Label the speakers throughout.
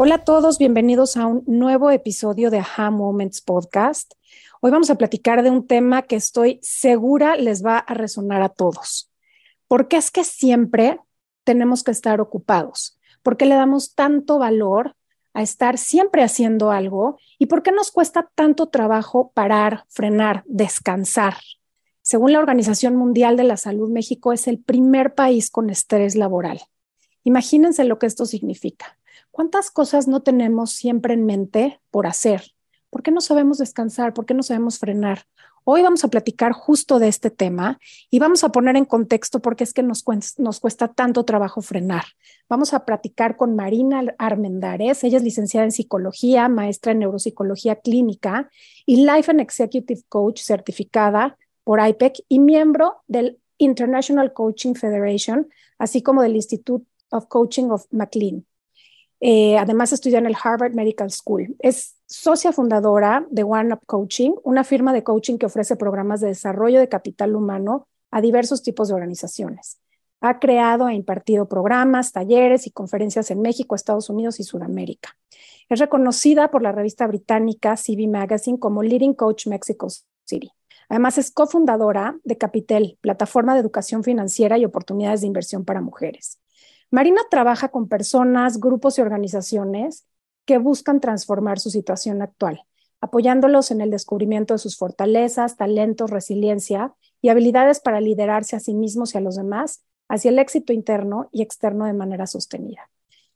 Speaker 1: Hola a todos, bienvenidos a un nuevo episodio de Aha Moments Podcast. Hoy vamos a platicar de un tema que estoy segura les va a resonar a todos. ¿Por qué es que siempre tenemos que estar ocupados? ¿Por qué le damos tanto valor a estar siempre haciendo algo? ¿Y por qué nos cuesta tanto trabajo parar, frenar, descansar? Según la Organización Mundial de la Salud, México es el primer país con estrés laboral. Imagínense lo que esto significa. ¿Cuántas cosas no tenemos siempre en mente por hacer? ¿Por qué no sabemos descansar? ¿Por qué no sabemos frenar? Hoy vamos a platicar justo de este tema y vamos a poner en contexto por qué es que nos, cuesta tanto trabajo frenar. Vamos a platicar con Marina Armendares. Ella es licenciada en psicología, maestra en neuropsicología clínica y Life and Executive Coach certificada por IPEC y miembro del International Coaching Federation, así como del Instituto of Coaching of McLean. Eh, además, estudió en el Harvard Medical School. Es socia fundadora de One Up Coaching, una firma de coaching que ofrece programas de desarrollo de capital humano a diversos tipos de organizaciones. Ha creado e impartido programas, talleres y conferencias en México, Estados Unidos y Sudamérica. Es reconocida por la revista británica CV Magazine como Leading Coach Mexico City. Además, es cofundadora de Capitel, plataforma de educación financiera y oportunidades de inversión para mujeres. Marina trabaja con personas, grupos y organizaciones que buscan transformar su situación actual, apoyándolos en el descubrimiento de sus fortalezas, talentos, resiliencia y habilidades para liderarse a sí mismos y a los demás hacia el éxito interno y externo de manera sostenida.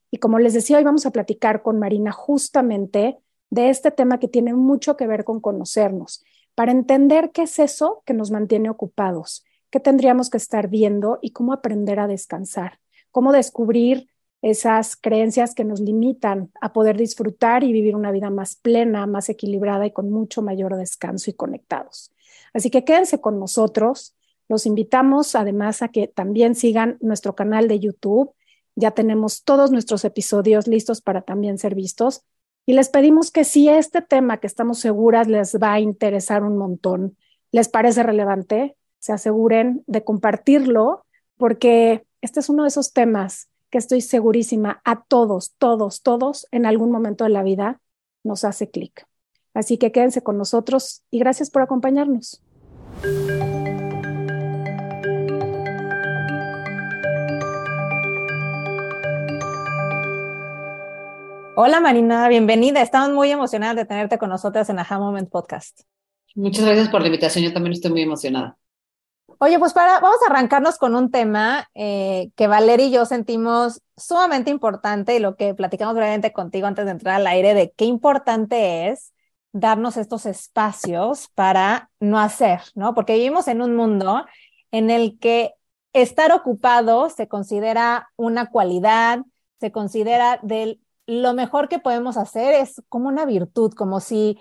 Speaker 1: Y como les decía, hoy vamos a platicar con Marina justamente de este tema que tiene mucho que ver con conocernos, para entender qué es eso que nos mantiene ocupados, qué tendríamos que estar viendo y cómo aprender a descansar cómo descubrir esas creencias que nos limitan a poder disfrutar y vivir una vida más plena, más equilibrada y con mucho mayor descanso y conectados. Así que quédense con nosotros. Los invitamos además a que también sigan nuestro canal de YouTube. Ya tenemos todos nuestros episodios listos para también ser vistos. Y les pedimos que si este tema que estamos seguras les va a interesar un montón, les parece relevante, se aseguren de compartirlo porque este es uno de esos temas que estoy segurísima a todos, todos, todos en algún momento de la vida nos hace clic. Así que quédense con nosotros y gracias por acompañarnos.
Speaker 2: Hola Marina, bienvenida. Estamos muy emocionadas de tenerte con nosotras en Aha Moment Podcast.
Speaker 3: Muchas gracias por la invitación. Yo también estoy muy emocionada.
Speaker 2: Oye, pues para, vamos a arrancarnos con un tema eh, que Valeria y yo sentimos sumamente importante y lo que platicamos brevemente contigo antes de entrar al aire de qué importante es darnos estos espacios para no hacer, ¿no? Porque vivimos en un mundo en el que estar ocupado se considera una cualidad, se considera de lo mejor que podemos hacer, es como una virtud, como si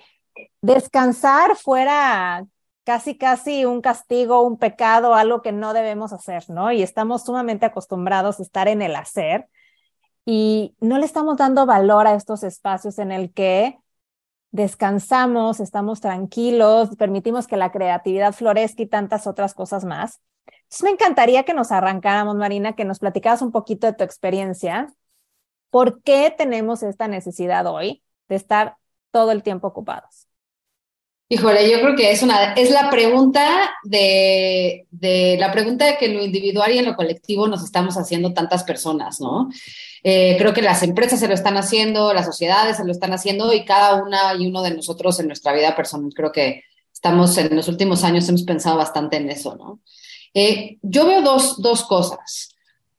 Speaker 2: descansar fuera casi, casi un castigo, un pecado, algo que no debemos hacer, ¿no? Y estamos sumamente acostumbrados a estar en el hacer y no le estamos dando valor a estos espacios en el que descansamos, estamos tranquilos, permitimos que la creatividad florezca y tantas otras cosas más. Me encantaría que nos arrancáramos, Marina, que nos platicaras un poquito de tu experiencia. ¿Por qué tenemos esta necesidad hoy de estar todo el tiempo ocupados?
Speaker 3: Híjole, yo creo que es una, es la pregunta de, de, la pregunta que en lo individual y en lo colectivo nos estamos haciendo tantas personas, ¿no? Eh, creo que las empresas se lo están haciendo, las sociedades se lo están haciendo y cada una y uno de nosotros en nuestra vida personal, creo que estamos en los últimos años hemos pensado bastante en eso, ¿no? Eh, yo veo dos, dos, cosas.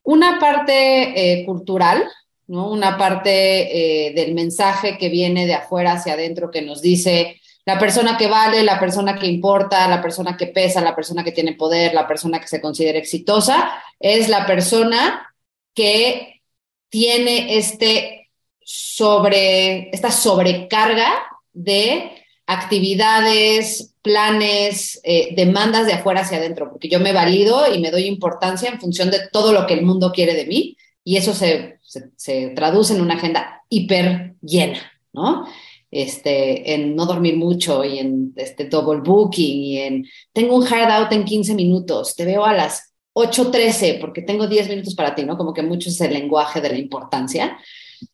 Speaker 3: Una parte eh, cultural, ¿no? Una parte del mensaje que viene de afuera hacia adentro que nos dice, la persona que vale, la persona que importa, la persona que pesa, la persona que tiene poder, la persona que se considera exitosa, es la persona que tiene este sobre, esta sobrecarga de actividades, planes, eh, demandas de afuera hacia adentro, porque yo me valido y me doy importancia en función de todo lo que el mundo quiere de mí y eso se, se, traduce en una agenda hiper llena, ¿no? Este, en no dormir mucho y en este double booking y en tengo un hard out en 15 minutos, te veo a las 8.13 porque tengo 10 minutos para ti, ¿no? Como que mucho es el lenguaje de la importancia.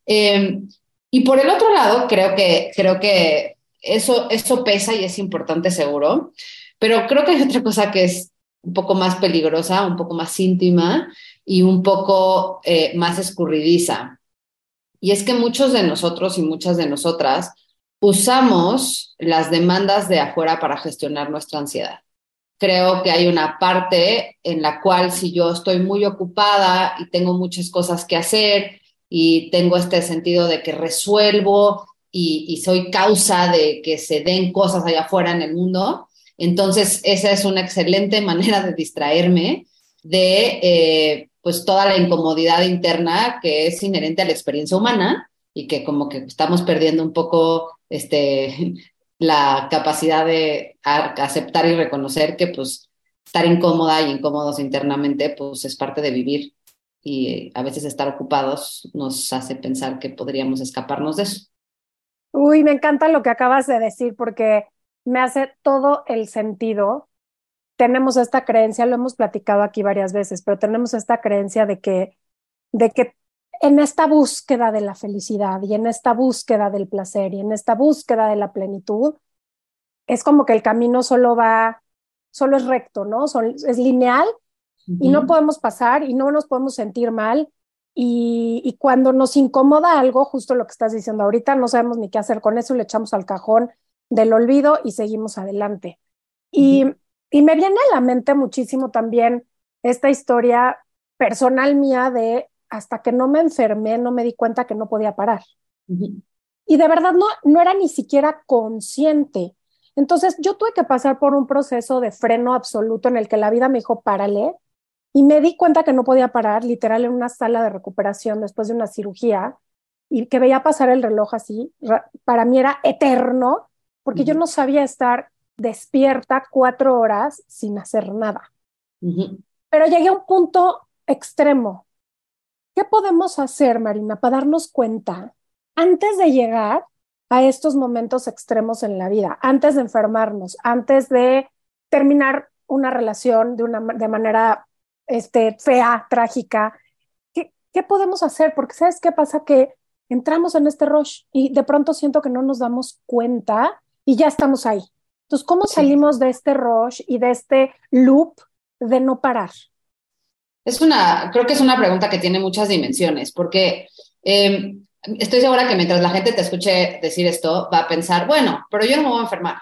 Speaker 3: Em, y por el otro lado, creo que, creo que eso, eso pesa y es importante seguro, pero creo que hay otra cosa que es un poco más peligrosa, un poco más íntima y un poco eh, más escurridiza. Y es que muchos de nosotros y muchas de nosotras usamos las demandas de afuera para gestionar nuestra ansiedad. Creo que hay una parte en la cual si yo estoy muy ocupada y tengo muchas cosas que hacer y tengo este sentido de que resuelvo y, soy causa de que se den cosas allá afuera en el mundo. Entonces, esa es una excelente manera de distraerme de eh, pues toda la incomodidad interna que es inherente a la experiencia humana y que como que estamos perdiendo un poco este, la capacidad de aceptar y reconocer que pues estar incómoda y incómodos internamente pues es parte de vivir y a veces estar ocupados nos hace pensar que podríamos escaparnos de eso.
Speaker 1: Uy, me encanta lo que acabas de decir porque me hace todo el sentido. Tenemos esta creencia, lo hemos platicado aquí varias veces, pero tenemos esta creencia de que, de que en esta búsqueda de la felicidad y en esta búsqueda del placer y en esta búsqueda de la plenitud, es como que el camino solo va, solo es recto, ¿no? es lineal y no podemos pasar y no nos podemos sentir mal y, cuando nos incomoda algo, justo lo que estás diciendo ahorita, no sabemos ni qué hacer con eso y le echamos al cajón del olvido y seguimos adelante. Y, y me viene a la mente muchísimo también esta historia personal mía de hasta que no me enfermé, no me di cuenta que no podía parar. Y de verdad no, no era ni siquiera consciente. Entonces yo tuve que pasar por un proceso de freno absoluto en el que la vida me dijo, párale, y me di cuenta que no podía parar, literal, en una sala de recuperación después de una cirugía, y que veía pasar el reloj así. Para mí era eterno, porque yo no sabía estar despierta cuatro horas sin hacer nada. Pero llegué a un punto extremo. ¿Qué podemos hacer, Marina, para darnos cuenta antes de llegar a estos momentos extremos en la vida, antes de enfermarnos, antes de terminar una relación de, una, de manera este, fea, trágica. ¿Qué, ¿Qué podemos hacer? Porque ¿sabes qué pasa? Que entramos en este rush y de pronto siento que no nos damos cuenta y ya estamos ahí. Entonces, ¿cómo salimos de este rush y de este loop de no parar?
Speaker 3: Es una, creo que es una pregunta que tiene muchas dimensiones, porque em, estoy segura que mientras la gente te escuche decir esto, va a pensar, bueno, pero yo no me voy a enfermar.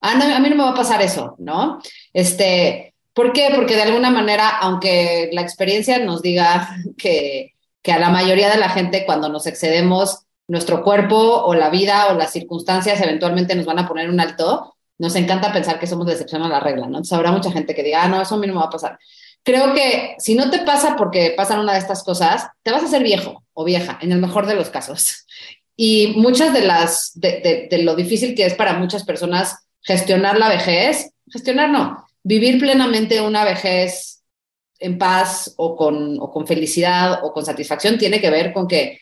Speaker 3: Ah, a mí no me va a pasar eso, ¿no? Este, ¿Por qué? Porque de alguna manera, aunque la experiencia nos diga que, que a la mayoría de la gente cuando nos excedemos, nuestro cuerpo o la vida o las circunstancias eventualmente nos van a poner un alto, nos encanta pensar que somos la excepción a la regla, ¿no? Entonces habrá mucha gente que diga, ah, no, eso a mí no me va a pasar. Creo que si no te pasa porque pasan una de estas cosas, te vas a hacer viejo o vieja, en el mejor de los casos. Y muchas de las, de, de lo difícil que es para muchas personas gestionar la vejez, gestionar no, vivir plenamente una vejez en paz o con, o con felicidad o con satisfacción tiene que ver con que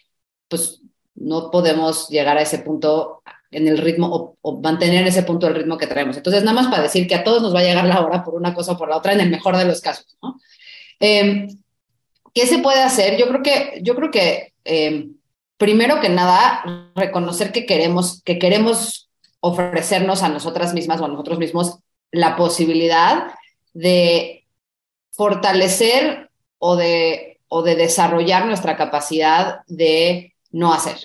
Speaker 3: pues no podemos llegar a ese punto en el ritmo o, mantener en ese punto el ritmo que traemos. Entonces, nada más para decir que a todos nos va a llegar la hora por una cosa o por la otra, en el mejor de los casos. ¿no? Em, ¿Qué se puede hacer? Yo creo que, yo creo que em, primero que nada, reconocer que queremos, que queremos ofrecernos a nosotras mismas o a nosotros mismos la posibilidad de fortalecer o de, o de desarrollar nuestra capacidad de no hacer.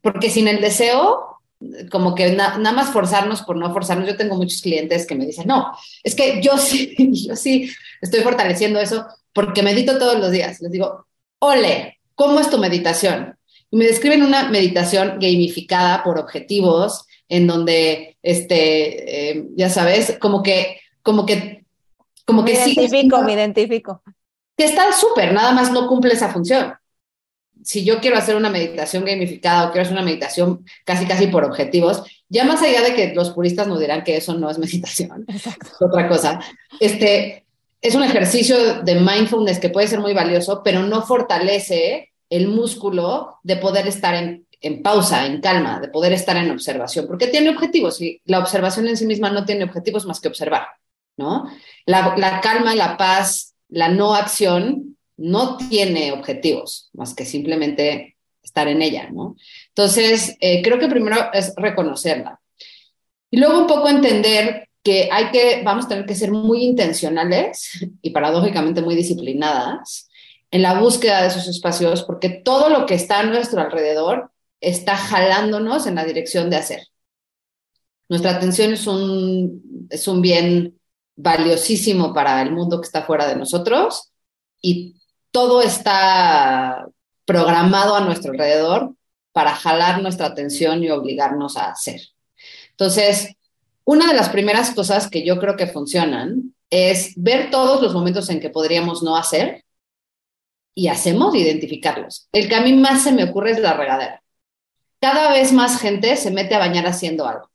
Speaker 3: Porque sin el deseo, como que nada más forzarnos por no forzarnos. Yo tengo muchos clientes que me dicen, no, es que yo sí, yo sí estoy fortaleciendo eso porque medito todos los días. Les digo, ole, ¿cómo es tu meditación? Y me describen una meditación gamificada por objetivos, en donde, este, eh, ya sabes, como que, como que, como que
Speaker 2: sí. Me identifico, me identifico.
Speaker 3: Que está súper, nada más no cumple esa función. Si yo quiero hacer una meditación gamificada o quiero hacer una meditación casi casi por objetivos, ya más allá de que los puristas nos dirán que eso no es meditación, es otra cosa, este, es un ejercicio de mindfulness que puede ser muy valioso, pero no fortalece el músculo de poder estar en, en pausa, en calma, de poder estar en observación, porque tiene objetivos y la observación en sí misma no tiene objetivos más que observar, ¿no? La, la calma, la paz, la no acción no tiene objetivos más que simplemente estar en ella, ¿no? Entonces, eh, creo que primero es reconocerla. Y luego un poco entender que hay que, vamos a tener que ser muy intencionales y paradójicamente muy disciplinadas en la búsqueda de esos espacios, porque todo lo que está a nuestro alrededor está jalándonos en la dirección de hacer. Nuestra atención es un, es un bien valiosísimo para el mundo que está fuera de nosotros y todo está programado a nuestro alrededor para jalar nuestra atención y obligarnos a hacer. Entonces, una de las primeras cosas que yo creo que funcionan es ver todos los momentos en que podríamos no hacer y hacemos identificarlos. El que a mí más se me ocurre es la regadera. Cada vez más gente se mete a bañar haciendo algo.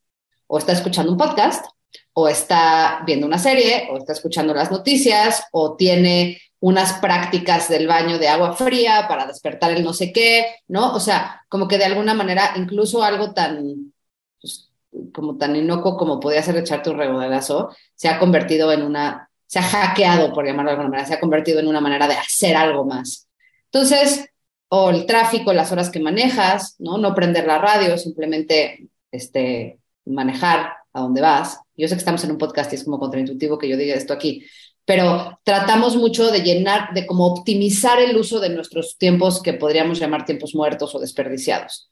Speaker 3: O está escuchando un podcast, o está viendo una serie, o está escuchando las noticias, o tiene unas prácticas del baño de agua fría para despertar el no sé qué, ¿no? O sea, como que de alguna manera, incluso algo tan, pues, como tan inocuo como podía ser echarte un regodelazo, se ha convertido en una, se ha hackeado, por llamarlo de alguna manera, se ha convertido en una manera de hacer algo más. Entonces, o el tráfico, las horas que manejas, ¿no? No prender la radio, simplemente este, manejar a donde vas. Yo sé que estamos en un podcast y es como contraintuitivo que yo diga esto aquí, pero tratamos mucho de llenar, de como optimizar el uso de nuestros tiempos que podríamos llamar tiempos muertos o desperdiciados.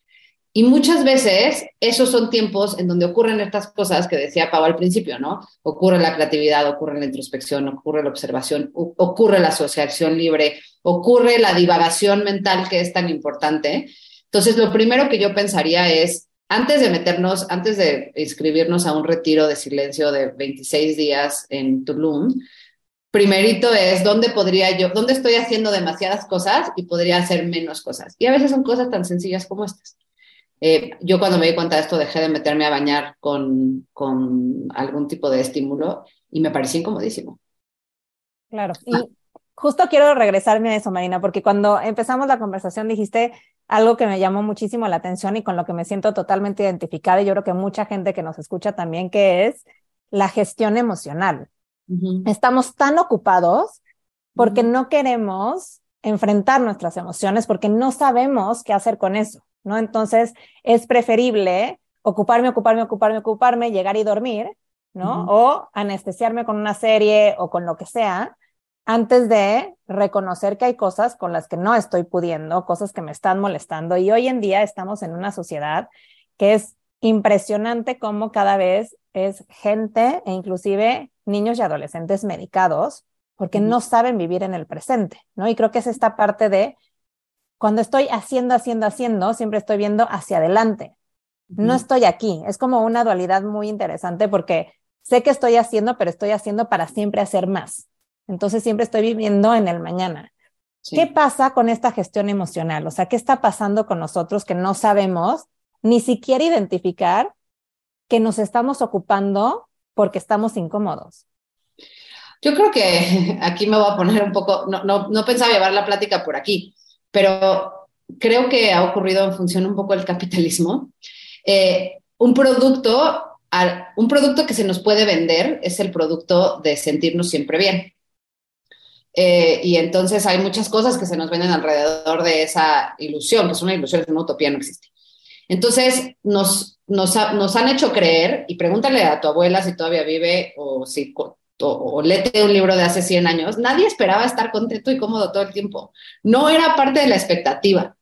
Speaker 3: Y muchas veces esos son tiempos en donde ocurren estas cosas que decía Pau al principio, ¿no? Ocurre la creatividad, ocurre la introspección, ocurre la observación, ocurre la asociación libre, ocurre la divagación mental que es tan importante. Entonces, lo primero que yo pensaría es, antes de meternos, antes de inscribirnos a un retiro de silencio de 26 días en Tulum, primerito es dónde podría yo, dónde estoy haciendo demasiadas cosas y podría hacer menos cosas. Y a veces son cosas tan sencillas como estas. Eh, yo cuando me di cuenta de esto dejé de meterme a bañar con, con algún tipo de estímulo y me parecía incomodísimo.
Speaker 2: Claro. Y justo quiero regresarme a eso, Marina, porque cuando empezamos la conversación dijiste algo que me llamó muchísimo la atención y con lo que me siento totalmente identificada y yo creo que mucha gente que nos escucha también, que es la gestión emocional. Estamos tan ocupados porque no queremos enfrentar nuestras emociones, porque no sabemos qué hacer con eso, ¿no? Entonces es preferible ocuparme, ocuparme, ocuparme, ocuparme, llegar y dormir, ¿no? O anestesiarme con una serie o con lo que sea, antes de reconocer que hay cosas con las que no estoy pudiendo, cosas que me están molestando. Y hoy en día estamos en una sociedad que es impresionante cómo cada vez es gente e inclusive niños y adolescentes medicados porque no saben vivir en el presente, ¿no? Y creo que es esta parte de cuando estoy haciendo, haciendo, haciendo, siempre estoy viendo hacia adelante. No estoy aquí. Es como una dualidad muy interesante porque sé que estoy haciendo, pero estoy haciendo para siempre hacer más. Entonces siempre estoy viviendo en el mañana. ¿Qué pasa con esta gestión emocional? O sea, ¿qué está pasando con nosotros que no sabemos ni siquiera identificar que nos estamos ocupando porque estamos incómodos.
Speaker 3: Yo creo que aquí me voy a poner un poco, no, no, no pensaba llevar la plática por aquí, pero creo que ha ocurrido en función un poco del capitalismo. Eh, un producto, un producto que se nos puede vender es el producto de sentirnos siempre bien. Eh, y entonces hay muchas cosas que se nos venden alrededor de esa ilusión, que es una ilusión, es una utopía, no existe. Entonces nos, nos, han hecho creer, y pregúntale a tu abuela si todavía vive o si o, o un libro de hace 100 años, nadie esperaba estar contento y cómodo todo el tiempo. No era parte de la expectativa.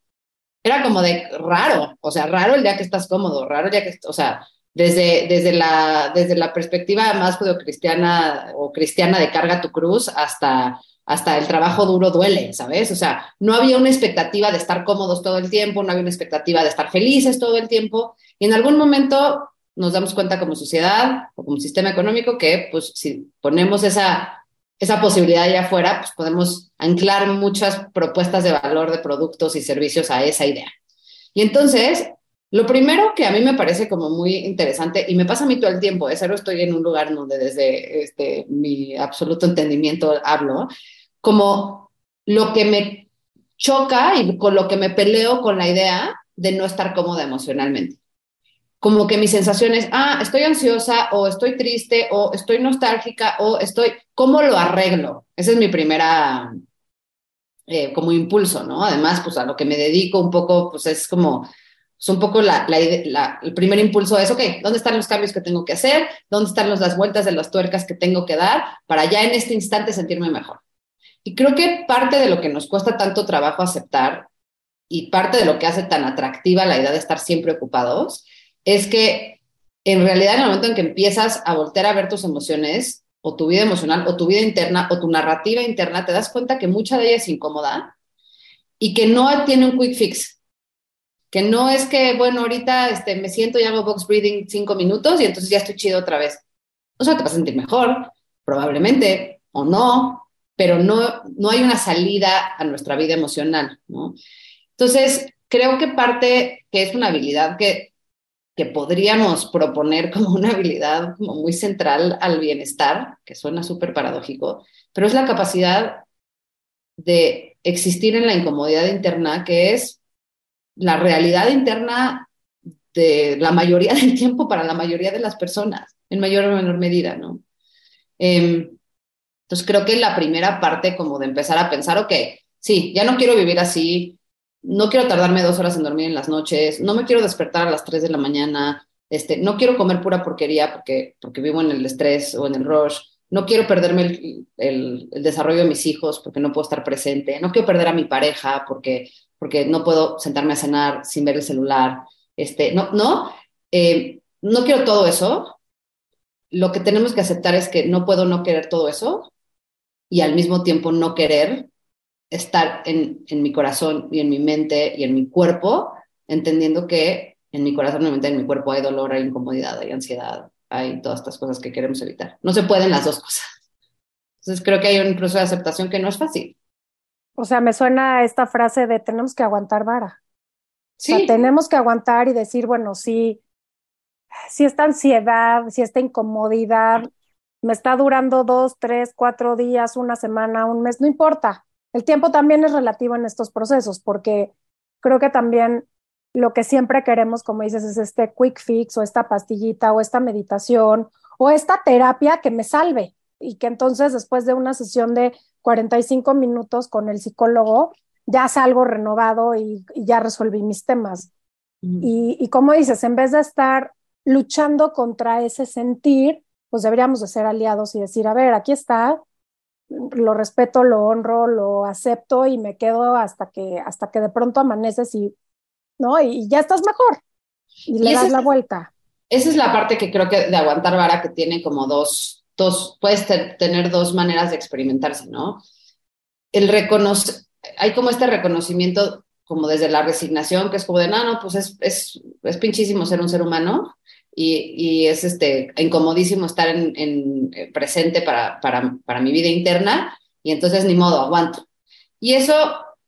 Speaker 3: Era como de raro, o sea, raro el día que estás cómodo, raro el día que, o sea, desde, desde, la, desde la perspectiva más judeocristiana o cristiana de carga tu cruz hasta hasta el trabajo duro duele, ¿sabes? O sea, no había una expectativa de estar cómodos todo el tiempo, no había una expectativa de estar felices todo el tiempo, y en algún momento nos damos cuenta como sociedad o como sistema económico que, pues, si ponemos esa, esa posibilidad allá afuera, pues podemos anclar muchas propuestas de valor de productos y servicios a esa idea. Y entonces, lo primero que a mí me parece como muy interesante, y me pasa a mí todo el tiempo, es cero estoy en un lugar donde desde este, mi absoluto entendimiento hablo, como lo que me choca y con lo que me peleo con la idea de no estar cómoda emocionalmente como que mi sensación es, ah, estoy ansiosa o estoy triste o estoy nostálgica o estoy, ¿cómo lo arreglo? Ese es mi primera, eh, como impulso, ¿no? Además, pues a lo que me dedico un poco, pues es como, es un poco la, la, el primer impulso es, ok, ¿dónde están los cambios que tengo que hacer? ¿Dónde están las vueltas de las tuercas que tengo que dar para ya en este instante sentirme mejor? Y creo que parte de lo que nos cuesta tanto trabajo aceptar y parte de lo que hace tan atractiva la idea de estar siempre ocupados es que en realidad en el momento en que empiezas a voltear a ver tus emociones o tu vida emocional o tu vida interna o tu narrativa interna, te das cuenta que mucha de ella es incómoda y que no tiene un quick fix. Que no es que, bueno, ahorita este, me siento y hago box breathing cinco minutos y entonces ya estoy chido otra vez. O sea, te vas a sentir mejor, probablemente, o no, pero no, no hay una salida a nuestra vida emocional, ¿no? Entonces, creo que parte que es una habilidad que que podríamos proponer como una habilidad muy central al bienestar, que suena súper paradójico, pero es la capacidad de existir en la incomodidad interna, que es la realidad interna de la mayoría del tiempo para la mayoría de las personas, en mayor o menor medida, ¿no? Em, entonces creo que la primera parte como de empezar a pensar, ok, sí, ya no quiero vivir así, no quiero tardarme dos horas en dormir en las noches, no me quiero despertar a las tres de la mañana, este, no quiero comer pura porquería porque, porque vivo en el estrés o en el rush, no quiero perderme el, desarrollo de mis hijos porque no puedo estar presente, no quiero perder a mi pareja porque, porque no puedo sentarme a cenar sin ver el celular, este, no, no, eh, no quiero todo eso. Lo que tenemos que aceptar es que no puedo no querer todo eso y al mismo tiempo no querer estar en, en, mi corazón y en mi mente y en mi cuerpo, entendiendo que en mi corazón, en mi mente en mi cuerpo hay dolor, hay incomodidad, hay ansiedad, hay todas estas cosas que queremos evitar. No se pueden las dos cosas. Entonces creo que hay un proceso de aceptación que no es fácil.
Speaker 1: O sea, me suena esta frase de tenemos que aguantar vara. Sí. O sea, tenemos que aguantar y decir, bueno, si, si esta ansiedad, si esta incomodidad me está durando dos, tres, cuatro días, una semana, un mes, no importa. El tiempo también es relativo en estos procesos porque creo que también lo que siempre queremos, como dices, es este quick fix o esta pastillita o esta meditación o esta terapia que me salve y que entonces después de una sesión de 45 minutos con el psicólogo ya salgo renovado y, ya resolví mis temas. y, y como dices, en vez de estar luchando contra ese sentir, pues deberíamos de ser aliados y decir, a ver, aquí está, lo respeto, lo honro, lo acepto y me quedo hasta que, hasta que de pronto amaneces y, ¿no? Y, ya estás mejor y, le das la vuelta.
Speaker 3: Esa es la parte que creo que de aguantar vara que tiene como dos, dos puedes tener dos maneras de experimentarse, ¿no? El reconocer, hay como este reconocimiento como desde la resignación, que es como de, no, no, pues es, es, es pinchísimo ser un ser humano, y, es este, incomodísimo estar en, eh, presente para, para, para, mi vida interna y entonces ni modo, aguanto. Y eso,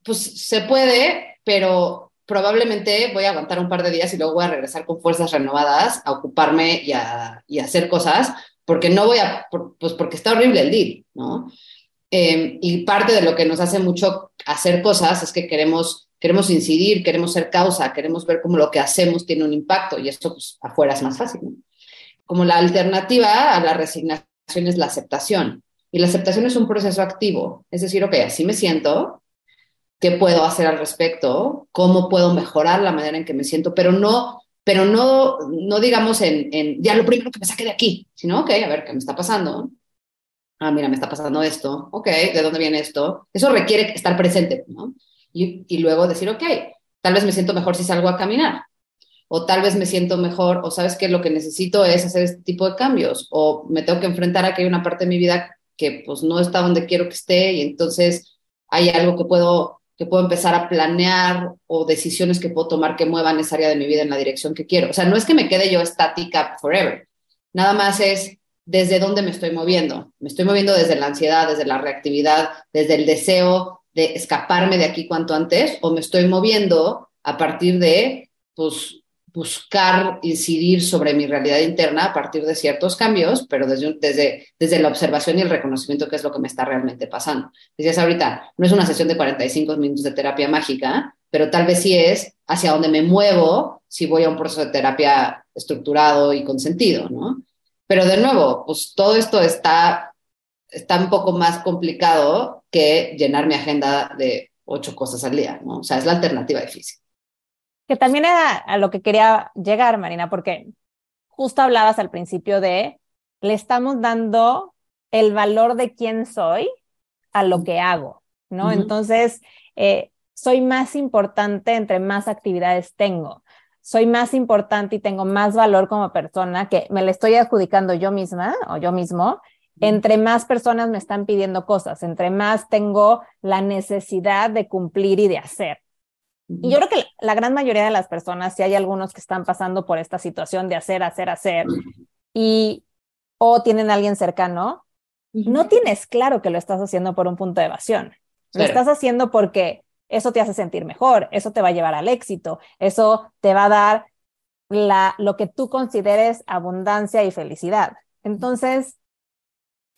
Speaker 3: pues se puede, pero probablemente voy a aguantar un par de días y luego voy a regresar con fuerzas renovadas a ocuparme y a, y hacer cosas, porque no voy a, pues porque está horrible el deal, ¿no? Em, y parte de lo que nos hace mucho hacer cosas es que queremos queremos incidir, queremos ser causa, queremos ver cómo lo que hacemos tiene un impacto y esto pues, afuera es más fácil. Como la alternativa a la resignación es la aceptación y la aceptación es un proceso activo, es decir, ok, así me siento, ¿qué puedo hacer al respecto? ¿Cómo puedo mejorar la manera en que me siento? Pero no, pero no, no digamos en, en ya lo primero que me saque de aquí, sino, ok, a ver, ¿qué me está pasando? Ah, mira, me está pasando esto, ok, ¿de dónde viene esto? Eso requiere estar presente, ¿no? Y, luego decir, ok, tal vez me siento mejor si salgo a caminar, o tal vez me siento mejor, o sabes que lo que necesito es hacer este tipo de cambios, o me tengo que enfrentar a que hay una parte de mi vida que pues no está donde quiero que esté y entonces hay algo que puedo que puedo empezar a planear o decisiones que puedo tomar que muevan esa área de mi vida en la dirección que quiero. O sea, no es que me quede yo estática forever. Nada más es desde dónde me estoy moviendo. Me estoy moviendo desde la ansiedad, desde la reactividad, desde el deseo de escaparme de aquí cuanto antes, o me estoy moviendo a partir de, pues, buscar incidir sobre mi realidad interna a partir de ciertos cambios, pero desde, desde, desde la observación y el reconocimiento que es lo que me está realmente pasando. Decías ahorita, no es una sesión de 45 minutos de terapia mágica, pero tal vez sí es hacia dónde me muevo si voy a un proceso de terapia estructurado y con sentido, ¿no? Pero de nuevo, pues todo esto está, está un poco más complicado que llenar mi agenda de ocho cosas al día, ¿no? O sea, es la alternativa difícil.
Speaker 2: Que también era a lo que quería llegar, Marina, porque justo hablabas al principio de, le estamos dando el valor de quién soy a lo que hago, ¿no? Entonces, eh, soy más importante entre más actividades tengo. Soy más importante y tengo más valor como persona que me le estoy adjudicando yo misma o yo mismo. Entre más personas me están pidiendo cosas, entre más tengo la necesidad de cumplir y de hacer. Y yo creo que la gran mayoría de las personas, si hay algunos que están pasando por esta situación de hacer, hacer, hacer, y o tienen a alguien cercano, no tienes claro que lo estás haciendo por un punto de evasión. Lo estás haciendo porque eso te hace sentir mejor, eso te va a llevar al éxito, eso te va a dar la, lo que tú consideres abundancia y felicidad. Entonces,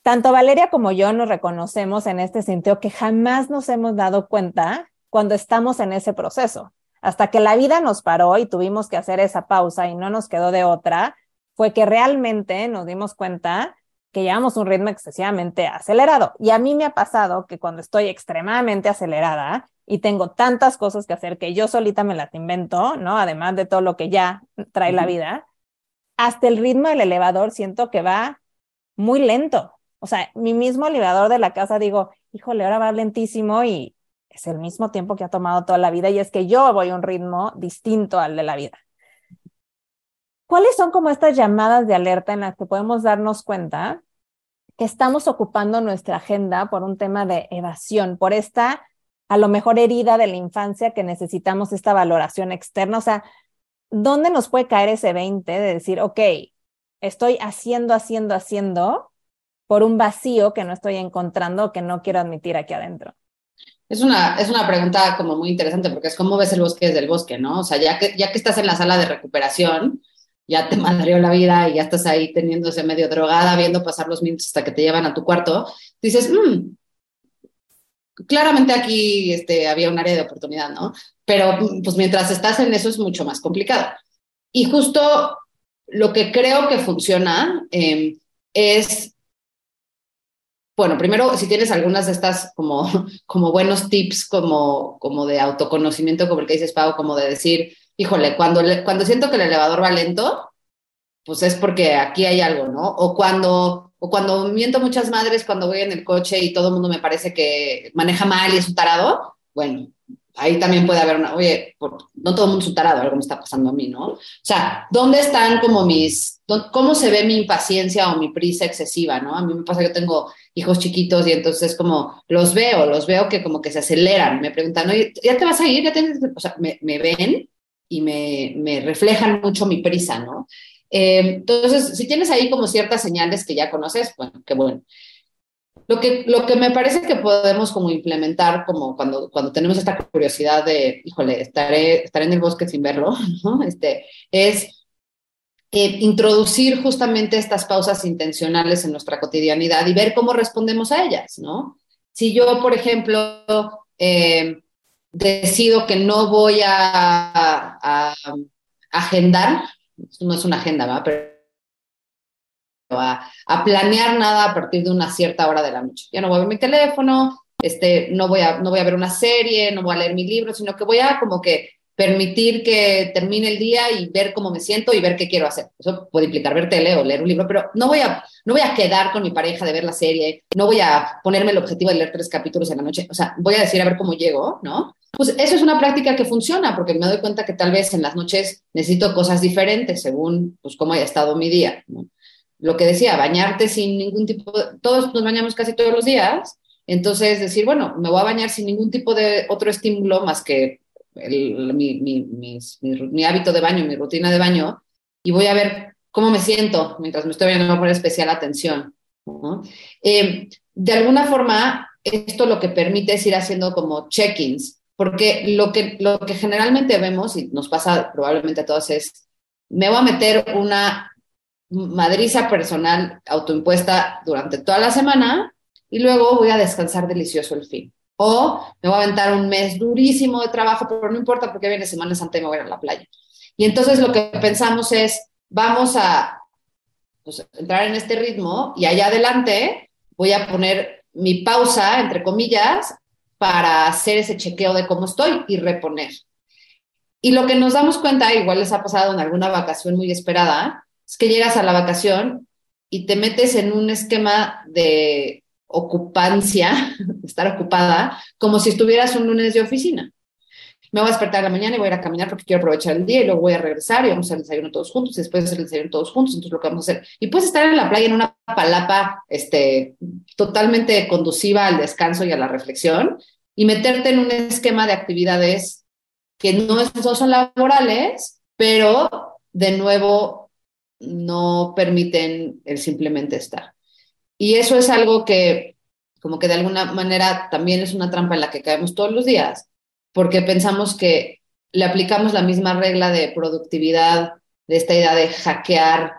Speaker 2: tanto Valeria como yo nos reconocemos en este sentido que jamás nos hemos dado cuenta cuando estamos en ese proceso. Hasta que la vida nos paró y tuvimos que hacer esa pausa y no nos quedó de otra, fue que realmente nos dimos cuenta que llevamos un ritmo excesivamente acelerado. Y a mí me ha pasado que cuando estoy extremadamente acelerada y tengo tantas cosas que hacer que yo solita me las invento, ¿no? Además de todo lo que ya trae la vida, hasta el ritmo del elevador siento que va muy lento. O sea, mi mismo elevador de la casa digo, híjole, ahora va lentísimo y, es el mismo tiempo que ha tomado toda la vida y es que yo voy a un ritmo distinto al de la vida. ¿Cuáles son como estas llamadas de alerta en las que podemos darnos cuenta que estamos ocupando nuestra agenda por un tema de evasión, por esta a lo mejor herida de la infancia que necesitamos esta valoración externa? O sea, ¿dónde nos puede caer ese 20 de decir, ok, estoy haciendo, haciendo, haciendo por un vacío que no estoy encontrando, que no quiero admitir aquí adentro?
Speaker 3: Es una, es una pregunta como muy interesante porque es cómo ves el bosque desde el bosque, ¿no? O sea, ya que, ya que estás en la sala de recuperación, ya te madreó la vida y ya estás ahí teniéndose medio drogada, viendo pasar los minutos hasta que te llevan a tu cuarto, dices, mmm, claramente aquí este, había un área de oportunidad, ¿no? Pero pues mientras estás en eso es mucho más complicado. Y justo lo que creo que funciona eh, es bueno, primero, si tienes algunas de estas como, como buenos tips, como, como de autoconocimiento, como el que dices, Pau, como de decir, híjole, cuando, cuando siento que el elevador va lento, pues es porque aquí hay algo, ¿no? O cuando, o cuando miento muchas madres cuando voy en el coche y todo el mundo me parece que maneja mal y es un tarado, bueno, ahí también puede haber una, oye, no todo el mundo es un tarado, algo me está pasando a mí, ¿no? O sea, ¿dónde están como mis, cómo se ve mi impaciencia o mi prisa excesiva, ¿no? A mí me pasa que tengo hijos chiquitos y entonces como los veo, los veo que como que se aceleran, me preguntan, oye, ¿ya te vas a ir? ¿Ya tienes? O sea, me, me ven y me, me, reflejan mucho mi prisa, ¿no? Eh, entonces, si tienes ahí como ciertas señales que ya conoces, bueno, qué bueno. Lo que, lo que me parece que podemos como implementar como cuando, cuando tenemos esta curiosidad de, híjole, estaré, estaré en el bosque sin verlo, ¿no? Este, es eh, introducir justamente estas pausas intencionales en nuestra cotidianidad y ver cómo respondemos a ellas, ¿no? Si yo, por ejemplo, eh, decido que no voy a, a, agendar, no es una agenda, ¿va? Pero a, planear nada a partir de una cierta hora de la noche. Ya no voy a ver mi teléfono, este, no, voy a, no voy a ver una serie, no voy a leer mi libro, sino que voy a como que permitir que termine el día y ver cómo me siento y ver qué quiero hacer. Eso puede implicar ver tele o leer un libro, pero no voy a, no voy a quedar con mi pareja de ver la serie, no voy a ponerme el objetivo de leer tres capítulos en la noche, o sea, voy a decir a ver cómo llego, ¿no? Pues eso es una práctica que funciona, porque me doy cuenta que tal vez en las noches necesito cosas diferentes según pues, cómo haya estado mi día. ¿no? lo que decía, bañarte sin ningún tipo, de, todos nos bañamos casi todos los días, entonces decir, bueno, me voy a bañar sin ningún tipo de otro estímulo más que mi, hábito de baño, mi rutina de baño, y voy a ver cómo me siento mientras me estoy viendo, a poner especial atención. Eh, de alguna forma, esto lo que permite es ir haciendo como check-ins, porque lo que, lo que generalmente vemos, y nos pasa probablemente a todos, es, me voy a meter una madriza personal autoimpuesta durante toda la semana y luego voy a descansar delicioso el fin. O me voy a aventar un mes durísimo de trabajo, pero no importa porque viene Semana Santa y me voy a ir a la playa. Y entonces lo que pensamos es, vamos a pues, entrar en este ritmo y allá adelante voy a poner mi pausa, entre comillas, para hacer ese chequeo de cómo estoy y reponer. Y lo que nos damos cuenta, igual les ha pasado en alguna vacación muy esperada, es que llegas a la vacación y te metes en un esquema de ocupancia, estar ocupada, como si estuvieras un lunes de oficina. Me voy a despertar en la mañana y voy a ir a caminar porque quiero aprovechar el día y luego voy a regresar y vamos a el desayuno todos juntos y después de hacer el desayuno todos juntos, entonces lo que vamos a hacer. Y puedes estar en la playa en una palapa este, totalmente conduciva al descanso y a la reflexión y meterte en un esquema de actividades que no, no son laborales, pero de nuevo no permiten el simplemente estar. Y eso es algo que como que de alguna manera también es una trampa en la que caemos todos los días, porque pensamos que le aplicamos la misma regla de productividad, de esta idea de hackear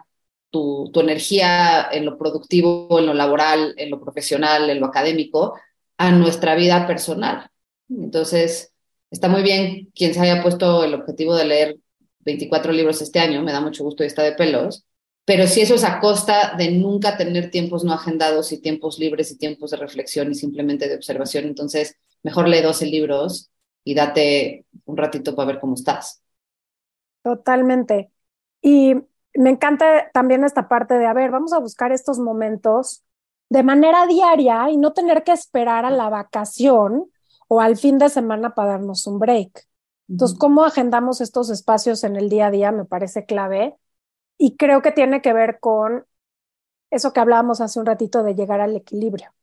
Speaker 3: tu, tu energía en lo productivo, en lo laboral, en lo profesional, en lo académico, a nuestra vida personal. Entonces, está muy bien quien se haya puesto el objetivo de leer 24 libros este año, me da mucho gusto y está de pelos, pero si eso es a costa de nunca tener tiempos no agendados y tiempos libres y tiempos de reflexión y simplemente de observación, entonces mejor lee 12 libros y date un ratito para ver cómo estás.
Speaker 1: Totalmente. Y me encanta también esta parte de, a ver, vamos a buscar estos momentos de manera diaria y no tener que esperar a la vacación o al fin de semana para darnos un break. Entonces, ¿cómo agendamos estos espacios en el día a día? Me parece clave y creo que tiene que ver con eso que hablábamos hace un ratito de llegar al equilibrio,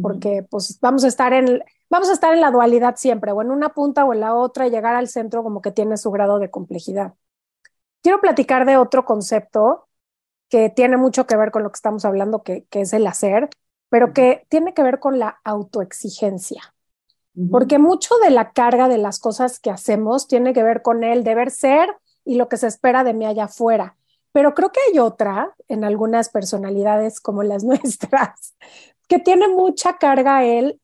Speaker 1: porque pues vamos a estar en vamos a estar en la dualidad siempre, o en una punta o en la otra y llegar al centro como que tiene su grado de complejidad. Quiero platicar de otro concepto que tiene mucho que ver con lo que estamos hablando, que, que es el hacer, pero que tiene que ver con la autoexigencia. Porque mucho de la carga de las cosas que hacemos tiene que ver con el deber ser y lo que se espera de mí allá afuera. Pero creo que hay otra en algunas personalidades como las nuestras, que tiene mucha carga el,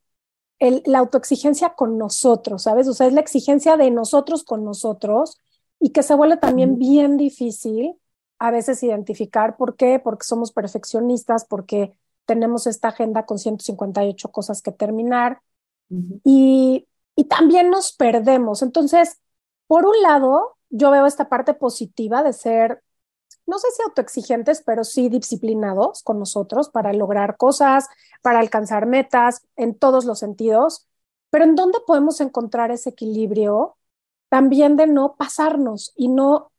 Speaker 1: el, la autoexigencia con nosotros, ¿sabes? O sea, es la exigencia de nosotros con nosotros y que se vuelve también bien difícil a veces identificar por qué, porque somos perfeccionistas, porque tenemos esta agenda con 158 cosas que terminar y, y también nos perdemos. Entonces, por un lado, yo veo esta parte positiva de ser no sé si autoexigentes, pero sí disciplinados con nosotros para lograr cosas, para alcanzar metas en todos los sentidos. Pero ¿en dónde podemos encontrar ese equilibrio también de no pasarnos y no